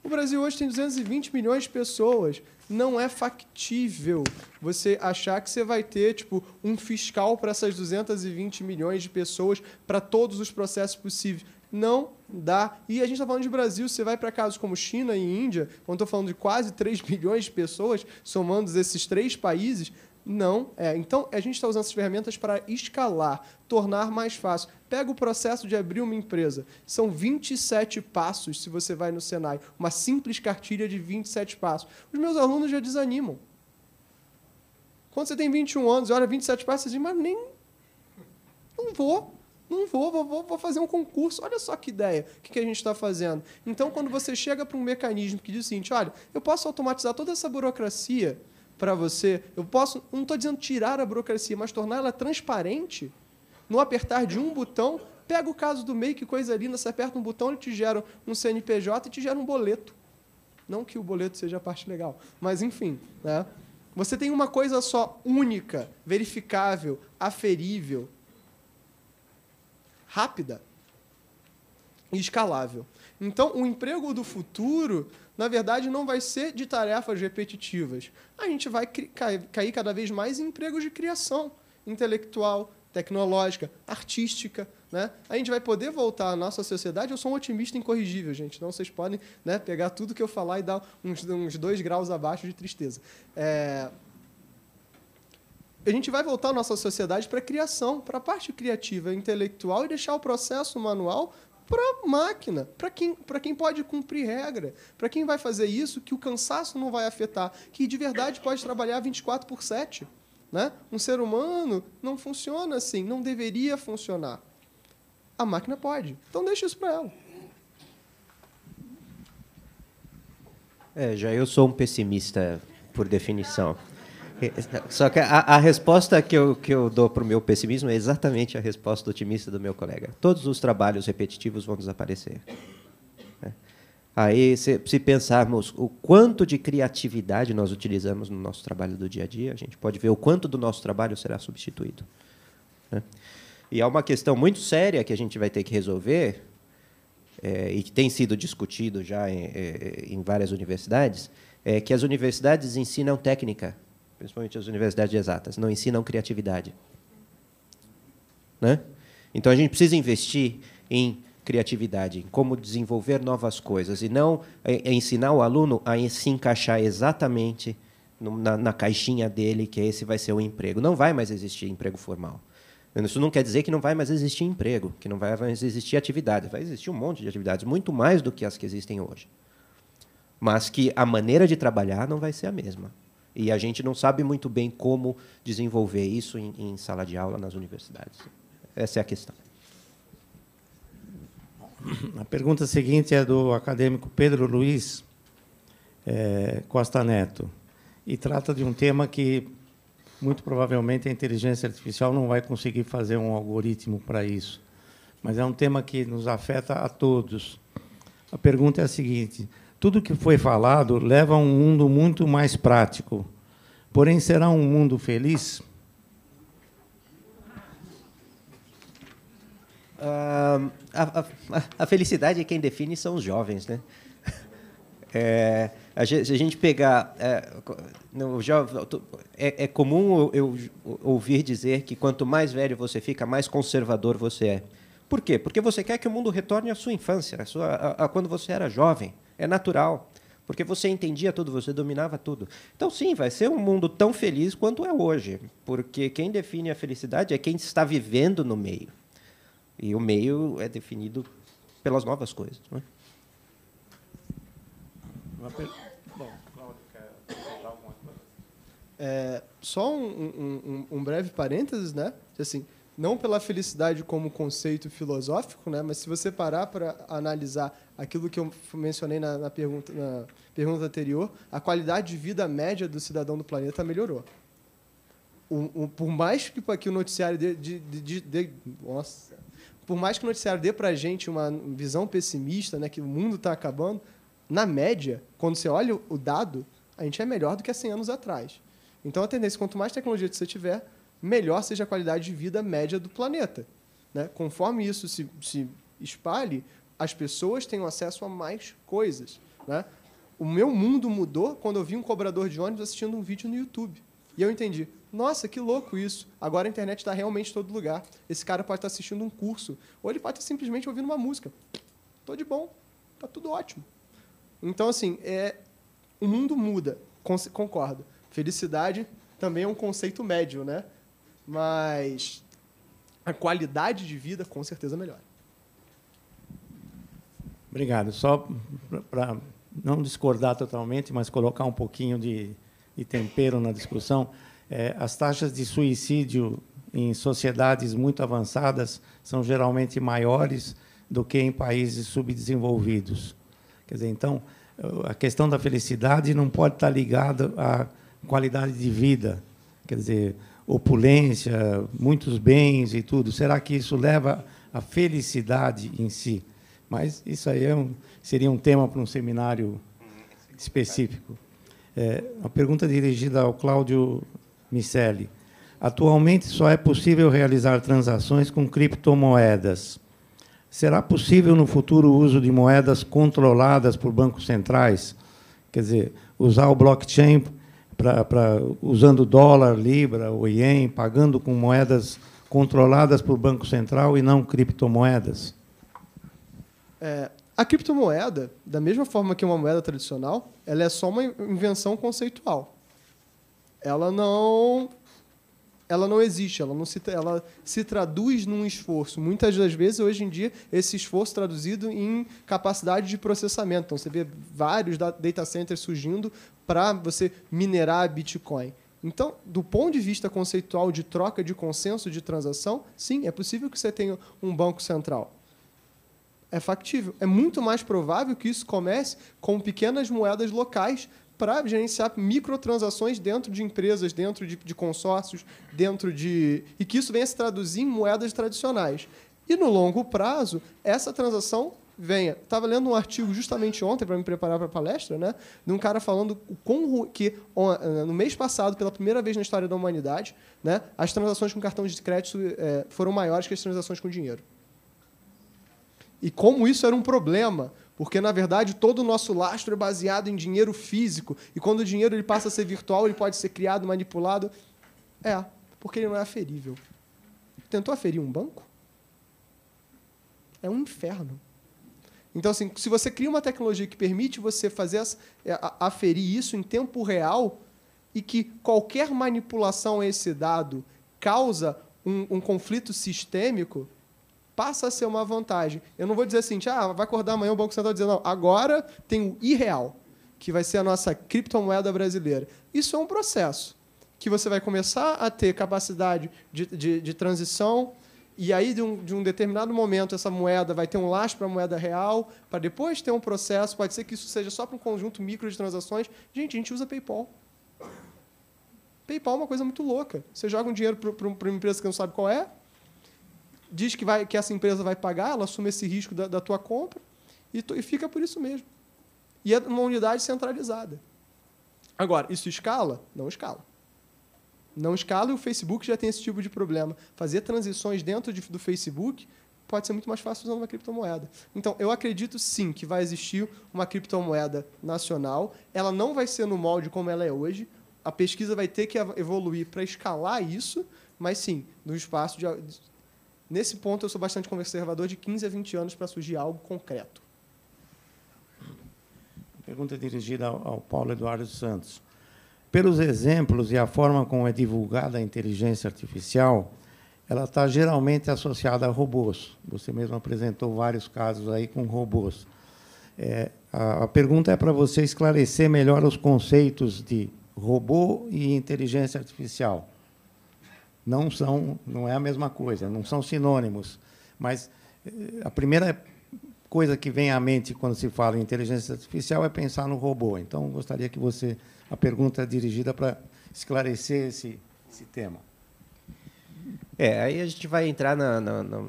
O Brasil hoje tem 220 milhões de pessoas. Não é factível você achar que você vai ter tipo um fiscal para essas 220 milhões de pessoas para todos os processos possíveis. Não dá. E a gente está falando de Brasil, você vai para casos como China e Índia, quando estou falando de quase 3 milhões de pessoas, somando esses três países, não é. Então, a gente está usando essas ferramentas para escalar, tornar mais fácil. Pega o processo de abrir uma empresa. São 27 passos se você vai no Senai. Uma simples cartilha de 27 passos. Os meus alunos já desanimam. Quando você tem 21 anos e olha 27 passos, você diz, mas nem. Não vou. Não vou, vou, vou fazer um concurso. Olha só que ideia. O que, que a gente está fazendo? Então, quando você chega para um mecanismo que diz o seguinte: olha, eu posso automatizar toda essa burocracia para você. Eu posso, não estou dizendo tirar a burocracia, mas torná-la transparente. No apertar de um botão, pega o caso do MEI, que coisa linda, você aperta um botão, ele te gera um CNPJ e te gera um boleto. Não que o boleto seja a parte legal, mas enfim. Né? Você tem uma coisa só, única, verificável, aferível, rápida e escalável. Então, o emprego do futuro na verdade, não vai ser de tarefas repetitivas. A gente vai cair cada vez mais em empregos de criação intelectual, tecnológica, artística. Né? A gente vai poder voltar à nossa sociedade. Eu sou um otimista incorrigível, gente. Não vocês podem né, pegar tudo que eu falar e dar uns, uns dois graus abaixo de tristeza. É... A gente vai voltar à nossa sociedade para a criação, para a parte criativa, intelectual e deixar o processo manual para máquina, para quem, quem pode cumprir regra, para quem vai fazer isso, que o cansaço não vai afetar, que de verdade pode trabalhar 24 por 7. Né? Um ser humano não funciona assim, não deveria funcionar. A máquina pode. Então deixa isso para ela.
É, já eu sou um pessimista por definição. Só que a, a, resposta que eu, que eu dou para o meu pessimismo é exatamente a resposta otimista do meu colega. Todos os trabalhos repetitivos vão desaparecer. Aí, se, se, pensarmos o quanto de criatividade nós utilizamos no nosso trabalho do dia a dia, a gente pode ver o quanto do nosso trabalho será substituído. Né? E há uma questão muito séria que a gente vai ter que resolver, é, e que tem sido discutido já em, é, em várias universidades, é que as universidades ensinam técnica principalmente as universidades exatas, não ensinam criatividade. Né? Então a gente precisa investir em criatividade, em como desenvolver novas coisas e não é, é ensinar o aluno a se encaixar exatamente na, na, caixinha dele, que esse vai ser o emprego. Não vai mais existir emprego formal. Isso não quer dizer que não vai mais existir emprego, que não vai mais existir atividade. Vai existir um monte de atividades, muito mais do que as que existem hoje. Mas que a maneira de trabalhar não vai ser a mesma. E a gente não sabe muito bem como desenvolver isso em, em sala de aula nas universidades. Essa é a questão.
A pergunta seguinte é do acadêmico Pedro Luiz é, Costa Neto e trata de um tema que muito provavelmente a inteligência artificial não vai conseguir fazer um algoritmo para isso, mas é um tema que nos afeta a todos. A pergunta é a seguinte: tudo que foi falado leva a um mundo muito mais prático. Porém, será um mundo feliz?
Uh, a, a, a, felicidade é quem define são os jovens, né? É, a gente, se a gente pegar. É, no, é, é, comum eu, eu ouvir dizer que quanto mais velho você fica, mais conservador você é. Por quê? Porque você quer que o mundo retorne à sua infância, à sua, a, a quando você era jovem. É natural. Porque você entendia tudo, você dominava tudo. Então, sim, vai ser um mundo tão feliz quanto é hoje. Porque quem define a felicidade é quem está vivendo no meio. E o meio é definido pelas novas coisas. Não é?
Bom, É, só um, um, um, breve parênteses, né? Assim, não pela felicidade como conceito filosófico, né? Mas se você parar para analisar aquilo que eu mencionei na, na, pergunta, na pergunta anterior, a qualidade de vida média do cidadão do planeta melhorou. O, o, por mais que, que o noticiário de, de, de, de, nossa, por mais que o noticiário dê para a gente uma visão pessimista, né, que o mundo está acabando, na média, quando você olha o dado, a gente é melhor do que há 100 anos atrás. Então, a tendência, quanto mais tecnologia você tiver, melhor seja a qualidade de vida média do planeta. Né? Conforme isso se, se espalhe, as pessoas têm acesso a mais coisas. Né? O meu mundo mudou quando eu vi um cobrador de ônibus assistindo um vídeo no YouTube. E eu entendi, nossa, que louco isso. Agora a internet está realmente em todo lugar. Esse cara pode estar assistindo um curso, ou ele pode estar simplesmente ouvindo uma música. Estou de bom, está tudo ótimo. Então, assim, é, o mundo muda, concordo. Felicidade também é um conceito médio, né? Mas a qualidade de vida, com certeza, melhora.
Obrigado. Só para não discordar totalmente, mas colocar um pouquinho de, de tempero na discussão, é, as taxas de suicídio em sociedades muito avançadas são geralmente maiores do que em países subdesenvolvidos. Quer dizer, então, a questão da felicidade não pode estar ligada à qualidade de vida. Quer dizer, opulência, muitos bens e tudo. Será que isso leva à felicidade em si? Mas isso aí é um, seria um tema para um seminário específico. É, uma pergunta dirigida ao Cláudio Micelli. Atualmente só é possível realizar transações com criptomoedas. Será possível no futuro o uso de moedas controladas por bancos centrais? Quer dizer, usar o blockchain para usando dólar, libra ou ien, pagando com moedas controladas por banco central e não criptomoedas?
É, a criptomoeda, da mesma forma que uma moeda tradicional, ela é só uma invenção conceitual. Ela não ela não existe, ela, não se, ela se traduz num esforço. Muitas das vezes, hoje em dia, esse esforço traduzido em capacidade de processamento. Então, você vê vários data centers surgindo para você minerar Bitcoin. Então, do ponto de vista conceitual de troca de consenso de transação, sim, é possível que você tenha um banco central. É factível. É muito mais provável que isso comece com pequenas moedas locais para gerenciar microtransações dentro de empresas, dentro de, de, consórcios, dentro de. e que isso venha se traduzir em moedas tradicionais. E no longo prazo, essa transação venha. Estava lendo um artigo justamente ontem para me preparar para a palestra, né, de um cara falando como que no mês passado, pela primeira vez na história da humanidade, né, as transações com cartão de crédito é, foram maiores que as transações com dinheiro. E como isso era um problema, porque, na verdade, todo o nosso lastro é baseado em dinheiro físico. E quando o dinheiro ele passa a ser virtual, ele pode ser criado, manipulado. É, porque ele não é aferível. Tentou aferir um banco? É um inferno. Então, assim, se você cria uma tecnologia que permite você fazer é, aferir isso em tempo real e que qualquer manipulação a esse dado causa um, um conflito sistêmico, passa a ser uma vantagem. Eu não vou dizer assim, ah, vai acordar amanhã o Banco Central dizendo, não, agora tem o irreal, que vai ser a nossa criptomoeda brasileira. Isso é um processo que você vai começar a ter capacidade de, de, de transição e aí, de um, de um, determinado momento, essa moeda vai ter um lastro para a moeda real, para depois ter um processo. Pode ser que isso seja só para um conjunto micro de transações. Gente, a gente usa PayPal. PayPal é uma coisa muito louca. Você joga um dinheiro para uma empresa que não sabe qual é, diz que, vai, que essa empresa vai pagar, ela assume esse risco da, da tua compra e, tu, e fica por isso mesmo. E é uma unidade centralizada. Agora, isso escala? Não escala. Não escala e o Facebook já tem esse tipo de problema. Fazer transições dentro de, do Facebook pode ser muito mais fácil usando uma criptomoeda. Então, eu acredito sim que vai existir uma criptomoeda nacional. Ela não vai ser no molde como ela é hoje. A pesquisa vai ter que evoluir para escalar isso, mas sim, no espaço de. Nesse ponto, eu sou bastante conservador de 15 a 20 anos para surgir algo concreto.
Pergunta dirigida ao Paulo Eduardo Santos. Pelos exemplos e a forma como é divulgada a inteligência artificial, ela está geralmente associada a robôs. Você mesmo apresentou vários casos aí com robôs. É, a, a pergunta é para você esclarecer melhor os conceitos de robô e inteligência artificial. Não são, não é a mesma coisa, não são sinônimos. Mas eh, a primeira coisa que vem à mente quando se fala em inteligência artificial é pensar no robô. Então, gostaria que você a pergunta é dirigida para esclarecer esse, esse tema.
É, aí a gente vai entrar na, na, na,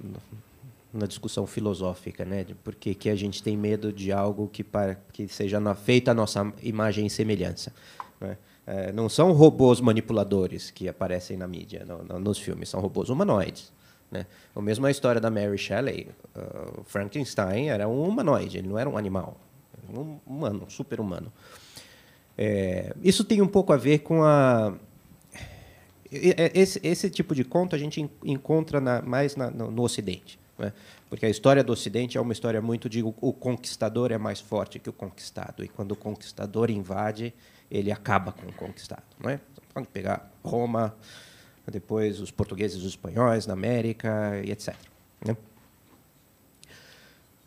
na discussão filosófica, né? De por que, que a gente tem medo de algo que, para, que seja na, feita a nossa imagem e semelhança. Né? É, não são robôs manipuladores que aparecem na mídia, no, no, nos filmes, são robôs humanoides. Né? O mesmo a história da Mary Shelley. Uh, Frankenstein era um humanoide, ele não era um animal. Era um humano, um super-humano. É, isso tem um pouco a ver com a é, esse, esse tipo de conto a gente encontra na, mais na, no, no, Ocidente, né? porque a história do Ocidente é uma história muito de o, o, conquistador é mais forte que o conquistado e quando o conquistador invade ele acaba com o conquistado, não é? Pode pegar Roma, depois os portugueses e os espanhóis na América e etc. Né?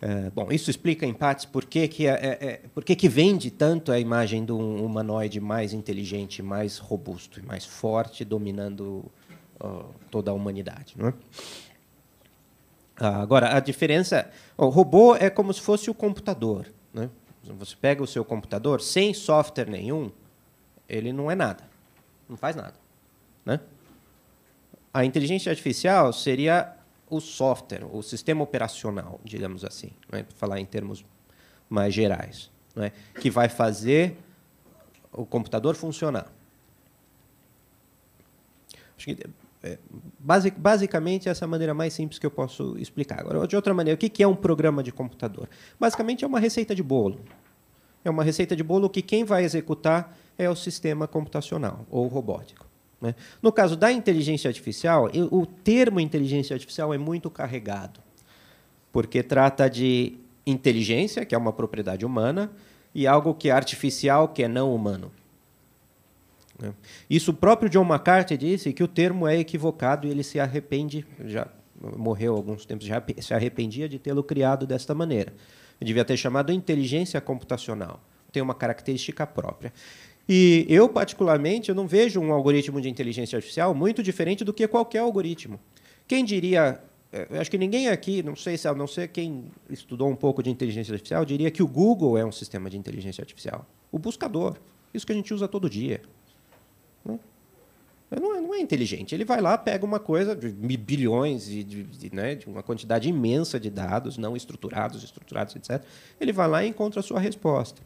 É, bom, isso explica em partes por que, que, é, é, é, por que, que vende tanto a imagem de um humanoide mais inteligente, mais robusto e mais forte, dominando toda a humanidade. Não é? Ah, agora, a diferença. O robô é como se fosse o computador. Né? Você pega o seu computador sem software nenhum, ele não é nada. Não faz nada. Né? A inteligência artificial seria o software, o sistema operacional, digamos assim, né, para falar em termos mais gerais, né, que vai fazer o computador funcionar. Acho que, é, basic, basicamente, essa é a maneira mais simples que eu posso explicar. Agora, de outra maneira, o que é um programa de computador? Basicamente, é uma receita de bolo. É uma receita de bolo que quem vai executar é o sistema computacional ou robótico. Né? No caso da inteligência artificial, o termo inteligência artificial é muito carregado, porque trata de inteligência, que é uma propriedade humana, e algo que é artificial, que é não humano. Né? Isso o próprio John McCarthy disse que o termo é equivocado e ele se arrepende, já morreu alguns tempos, já se arrependia de tê-lo criado desta maneira. Eu devia ter chamado inteligência computacional. Tem uma característica própria. E eu, particularmente, eu não vejo um algoritmo de inteligência artificial muito diferente do que qualquer algoritmo. Quem diria, eh, acho que ninguém aqui, não sei se a não ser quem estudou um pouco de inteligência artificial, diria que o Google é um sistema de inteligência artificial. O buscador, isso que a gente usa todo dia. Não, é, não é inteligente. Ele vai lá, pega uma coisa de bilhões e de, de, né, de uma quantidade imensa de dados, não estruturados, estruturados, etc. Ele vai lá e encontra a sua resposta.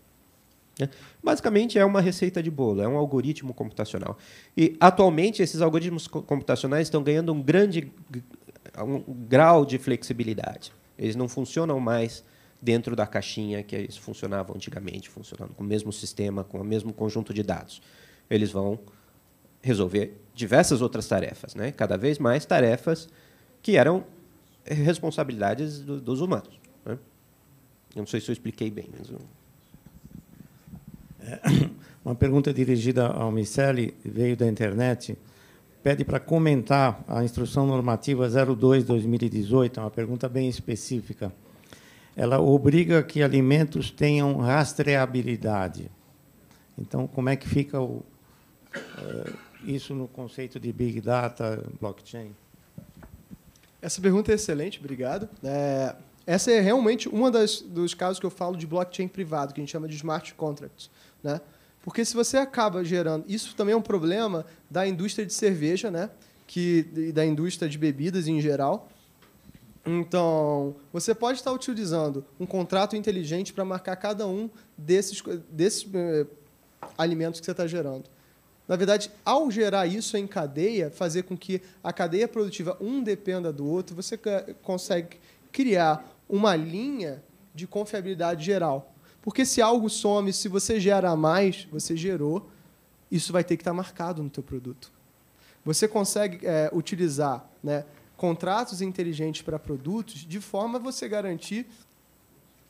Né? Basicamente, é uma receita de bolo, é um algoritmo computacional. E, atualmente, esses algoritmos computacionais estão ganhando um grande um grau de flexibilidade. Eles não funcionam mais dentro da caixinha que eles funcionavam antigamente, funcionando com o mesmo sistema, com o mesmo conjunto de dados. Eles vão resolver diversas outras tarefas, né? cada vez mais tarefas que eram responsabilidades do, dos humanos. Né? Não sei se eu expliquei bem, mas... Eu...
Uma pergunta dirigida ao Miceli, veio da internet, pede para comentar a Instrução Normativa 02-2018, é uma pergunta bem específica. Ela obriga que alimentos tenham rastreabilidade. Então, como é que fica o, uh, isso no conceito de Big Data, blockchain?
Essa pergunta é excelente, obrigado. É, essa é realmente um dos casos que eu falo de blockchain privado, que a gente chama de smart contracts. Né? Porque se você acaba gerando. Isso também é um problema da indústria de cerveja, né? que, e da indústria de bebidas em geral. Então, você pode estar utilizando um contrato inteligente para marcar cada um desses, desses eh, alimentos que você está gerando. Na verdade, ao gerar isso em cadeia, fazer com que a cadeia produtiva um dependa do outro, você consegue criar uma linha de confiabilidade geral. Porque se algo some, se você gera mais, você gerou, isso vai ter que estar marcado no teu produto. Você consegue é, utilizar né, contratos inteligentes para produtos de forma você garantir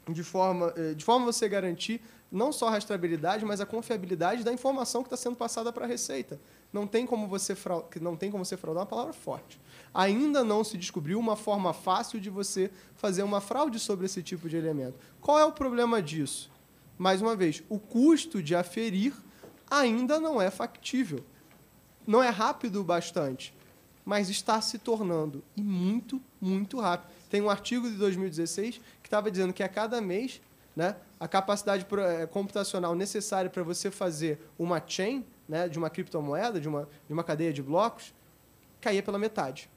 de forma é, de forma você garantir não só a rastreabilidade, mas a confiabilidade da informação que está sendo passada para a receita. Não tem como você fraudar, não tem como você fraudar uma palavra forte. Ainda não se descobriu uma forma fácil de você fazer uma fraude sobre esse tipo de elemento. Qual é o problema disso? Mais uma vez, o custo de aferir ainda não é factível. Não é rápido o bastante, mas está se tornando e muito, muito rápido. Tem um artigo de 2016 que estava dizendo que a cada mês, né, a capacidade eh, computacional necessária para você fazer uma chain, né, de uma criptomoeda, de uma, de uma cadeia de blocos, caía pela metade.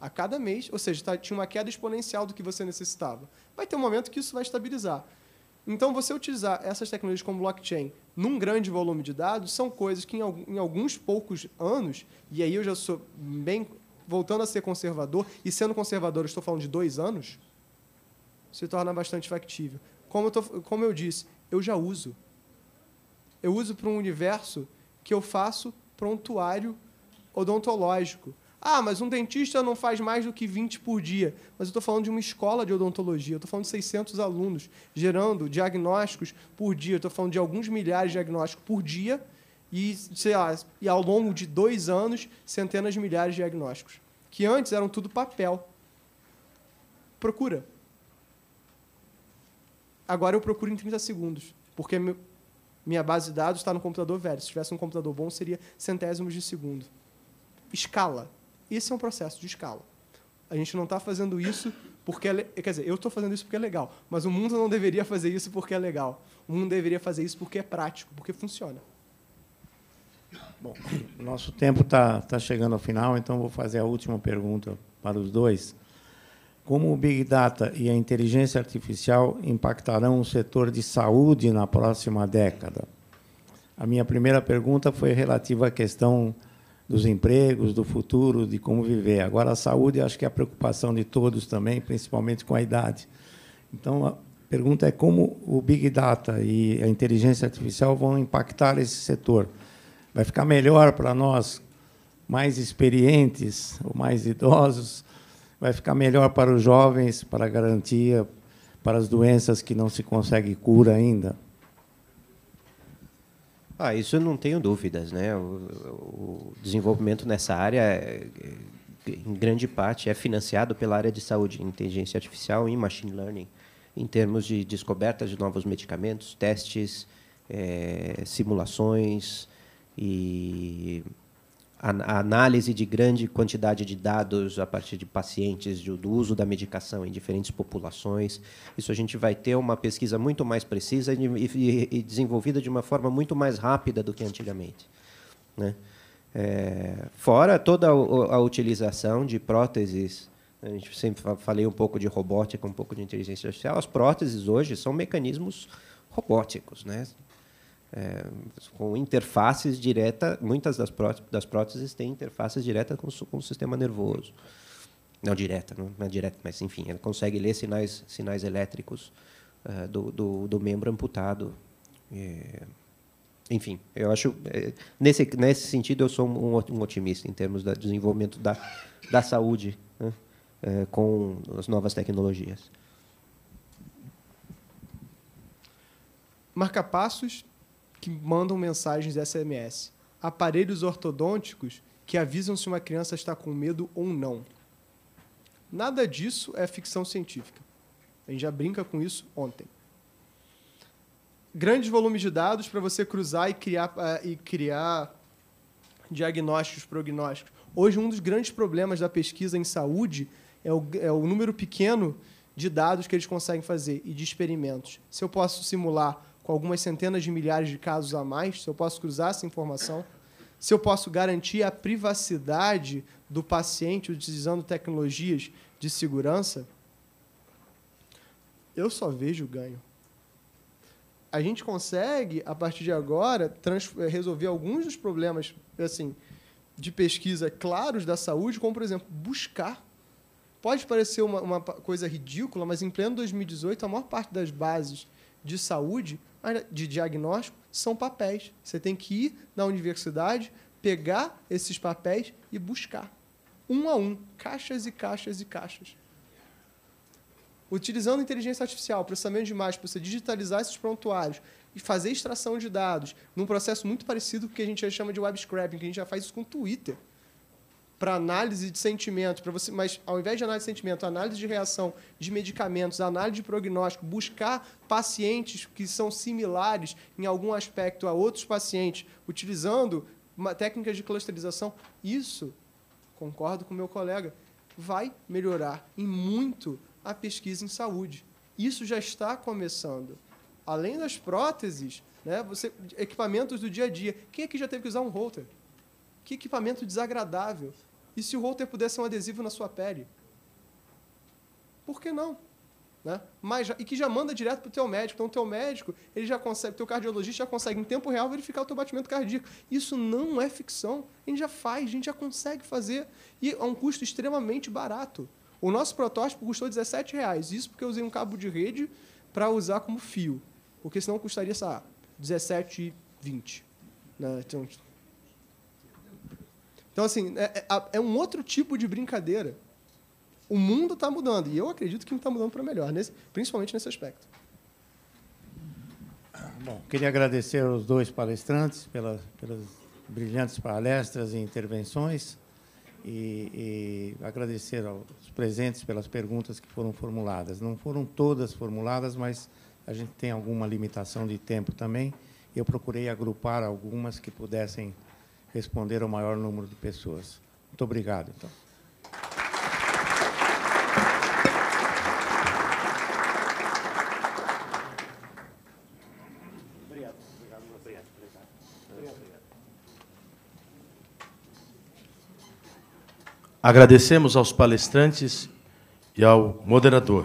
A cada mês, ou seja, tá, tinha uma queda exponencial do que você necessitava. Vai ter um momento que isso vai estabilizar. Então, você utilizar essas tecnologias como blockchain num grande volume de dados são coisas que, em, alguns poucos anos, e aí eu já sou bem voltando a ser conservador, e sendo conservador, estou falando de dois anos, se torna bastante factível. Como eu, tô, como eu disse, eu já uso. Eu uso para um universo que eu faço prontuário odontológico. Ah, mas um dentista não faz mais do que 20 por dia. Mas eu estou falando de uma escola de odontologia. Eu estou falando de 600 alunos gerando diagnósticos por dia. Estou falando de alguns milhares de diagnósticos por dia e, sei lá, e ao longo de dois anos, centenas de milhares de diagnósticos. Que antes eram tudo papel. Procura. Agora eu procuro em 30 segundos, porque minha base de dados está no computador velho. Se tivesse um computador bom, seria centésimos de segundo. Escala. Esse é um processo de escala. A gente não está fazendo isso porque é quer dizer, eu estou fazendo isso porque é legal, mas o mundo não deveria fazer isso porque é legal. O mundo deveria fazer isso porque é prático, porque funciona.
Bom, nosso tempo está tá chegando ao final, então vou fazer a última pergunta para os dois. Como o Big Data e a inteligência artificial impactarão o setor de saúde na próxima década? A minha primeira pergunta foi relativa à questão dos empregos, do futuro, de como viver. Agora, a saúde, acho que é a preocupação de todos também, principalmente com a idade. Então, a pergunta é como o Big Data e a inteligência artificial vão impactar esse setor. Vai ficar melhor para nós mais experientes ou mais idosos? Vai ficar melhor para os jovens, para a garantia, para as doenças que não se consegue cura ainda?
Ah, isso eu não tenho dúvidas, né? O, o desenvolvimento nessa área, é, é, em grande parte, é financiado pela área de saúde, inteligência artificial e machine learning, em termos de descoberta de novos medicamentos, testes, é, simulações e a, análise de grande quantidade de dados a partir de pacientes, do uso da medicação em diferentes populações. Isso a gente vai ter uma pesquisa muito mais precisa e, e, e desenvolvida de uma forma muito mais rápida do que antigamente. Né? É, fora toda a, a, utilização de próteses, a gente sempre falei um pouco de robótica, um pouco de inteligência artificial. As próteses hoje são mecanismos robóticos, né? É, com interfaces direta, muitas das, próteses, das próteses têm interfaces diretas com, com o sistema nervoso. Não direta, não, é direta, mas enfim, ele consegue ler sinais, sinais elétricos uh, do, do, do, membro amputado. É, enfim, eu acho é, nesse nesse sentido eu sou um, um otimista em termos do desenvolvimento da da saúde né, é, com as novas tecnologias.
Marca-passos que mandam mensagens SMS, aparelhos ortodônticos que avisam se uma criança está com medo ou não. Nada disso é ficção científica. A gente já brinca com isso ontem. Grandes volumes de dados para você cruzar e criar, uh, e criar diagnósticos, prognósticos. Hoje, um dos grandes problemas da pesquisa em saúde é o, é o número pequeno de dados que eles conseguem fazer e de experimentos. Se eu posso simular com algumas centenas de milhares de casos a mais, se eu posso cruzar essa informação, se eu posso garantir a privacidade do paciente utilizando tecnologias de segurança, eu só vejo ganho. A gente consegue, a partir de agora, resolver alguns dos problemas assim, de pesquisa claros da saúde, como, por exemplo, buscar Pode parecer uma, uma coisa ridícula, mas em pleno 2018, a maior parte das bases de saúde, de diagnóstico, são papéis. Você tem que ir na universidade, pegar esses papéis e buscar. Um a um, caixas e caixas e caixas. Utilizando inteligência artificial, processamento de imagens, para você digitalizar esses prontuários e fazer extração de dados num processo muito parecido com o que a gente já chama de web scraping, que a gente já faz isso com Twitter para análise de sentimento, para você, mas ao invés de análise de sentimento, análise de reação de medicamentos, análise de prognóstico, buscar pacientes que são similares em algum aspecto a outros pacientes, utilizando técnicas de clusterização, isso, concordo com meu colega, vai melhorar em muito a pesquisa em saúde. Isso já está começando. Além das próteses, né, você, equipamentos do dia a dia. Quem aqui já teve que usar um holter? Que equipamento desagradável. E se o holter pudesse ser um adesivo na sua pele? Por que não? Né? Mas, e que já manda direto para o teu médico. Então, o teu médico, ele já consegue, teu cardiologista já consegue, em tempo real, verificar o teu batimento cardíaco. Isso não é ficção. A gente já faz, a gente já consegue fazer. E a um custo extremamente barato. O nosso protótipo custou 17 reais. Isso porque eu usei um cabo de rede para usar como fio. Porque senão custaria, sei lá, 17,20. Né? Então, então, assim, é, é, é um outro tipo de brincadeira. O mundo está mudando, e eu acredito que está mudando para melhor, nesse, principalmente nesse aspecto.
Bom, queria agradecer aos dois palestrantes pela, pelas brilhantes palestras e intervenções e, e, agradecer aos presentes pelas perguntas que foram formuladas. Não foram todas formuladas, mas a gente tem alguma limitação de tempo também. Eu procurei agrupar algumas que pudessem responder ao maior número de pessoas. Muito obrigado, então.
Agradecemos aos palestrantes e ao moderador.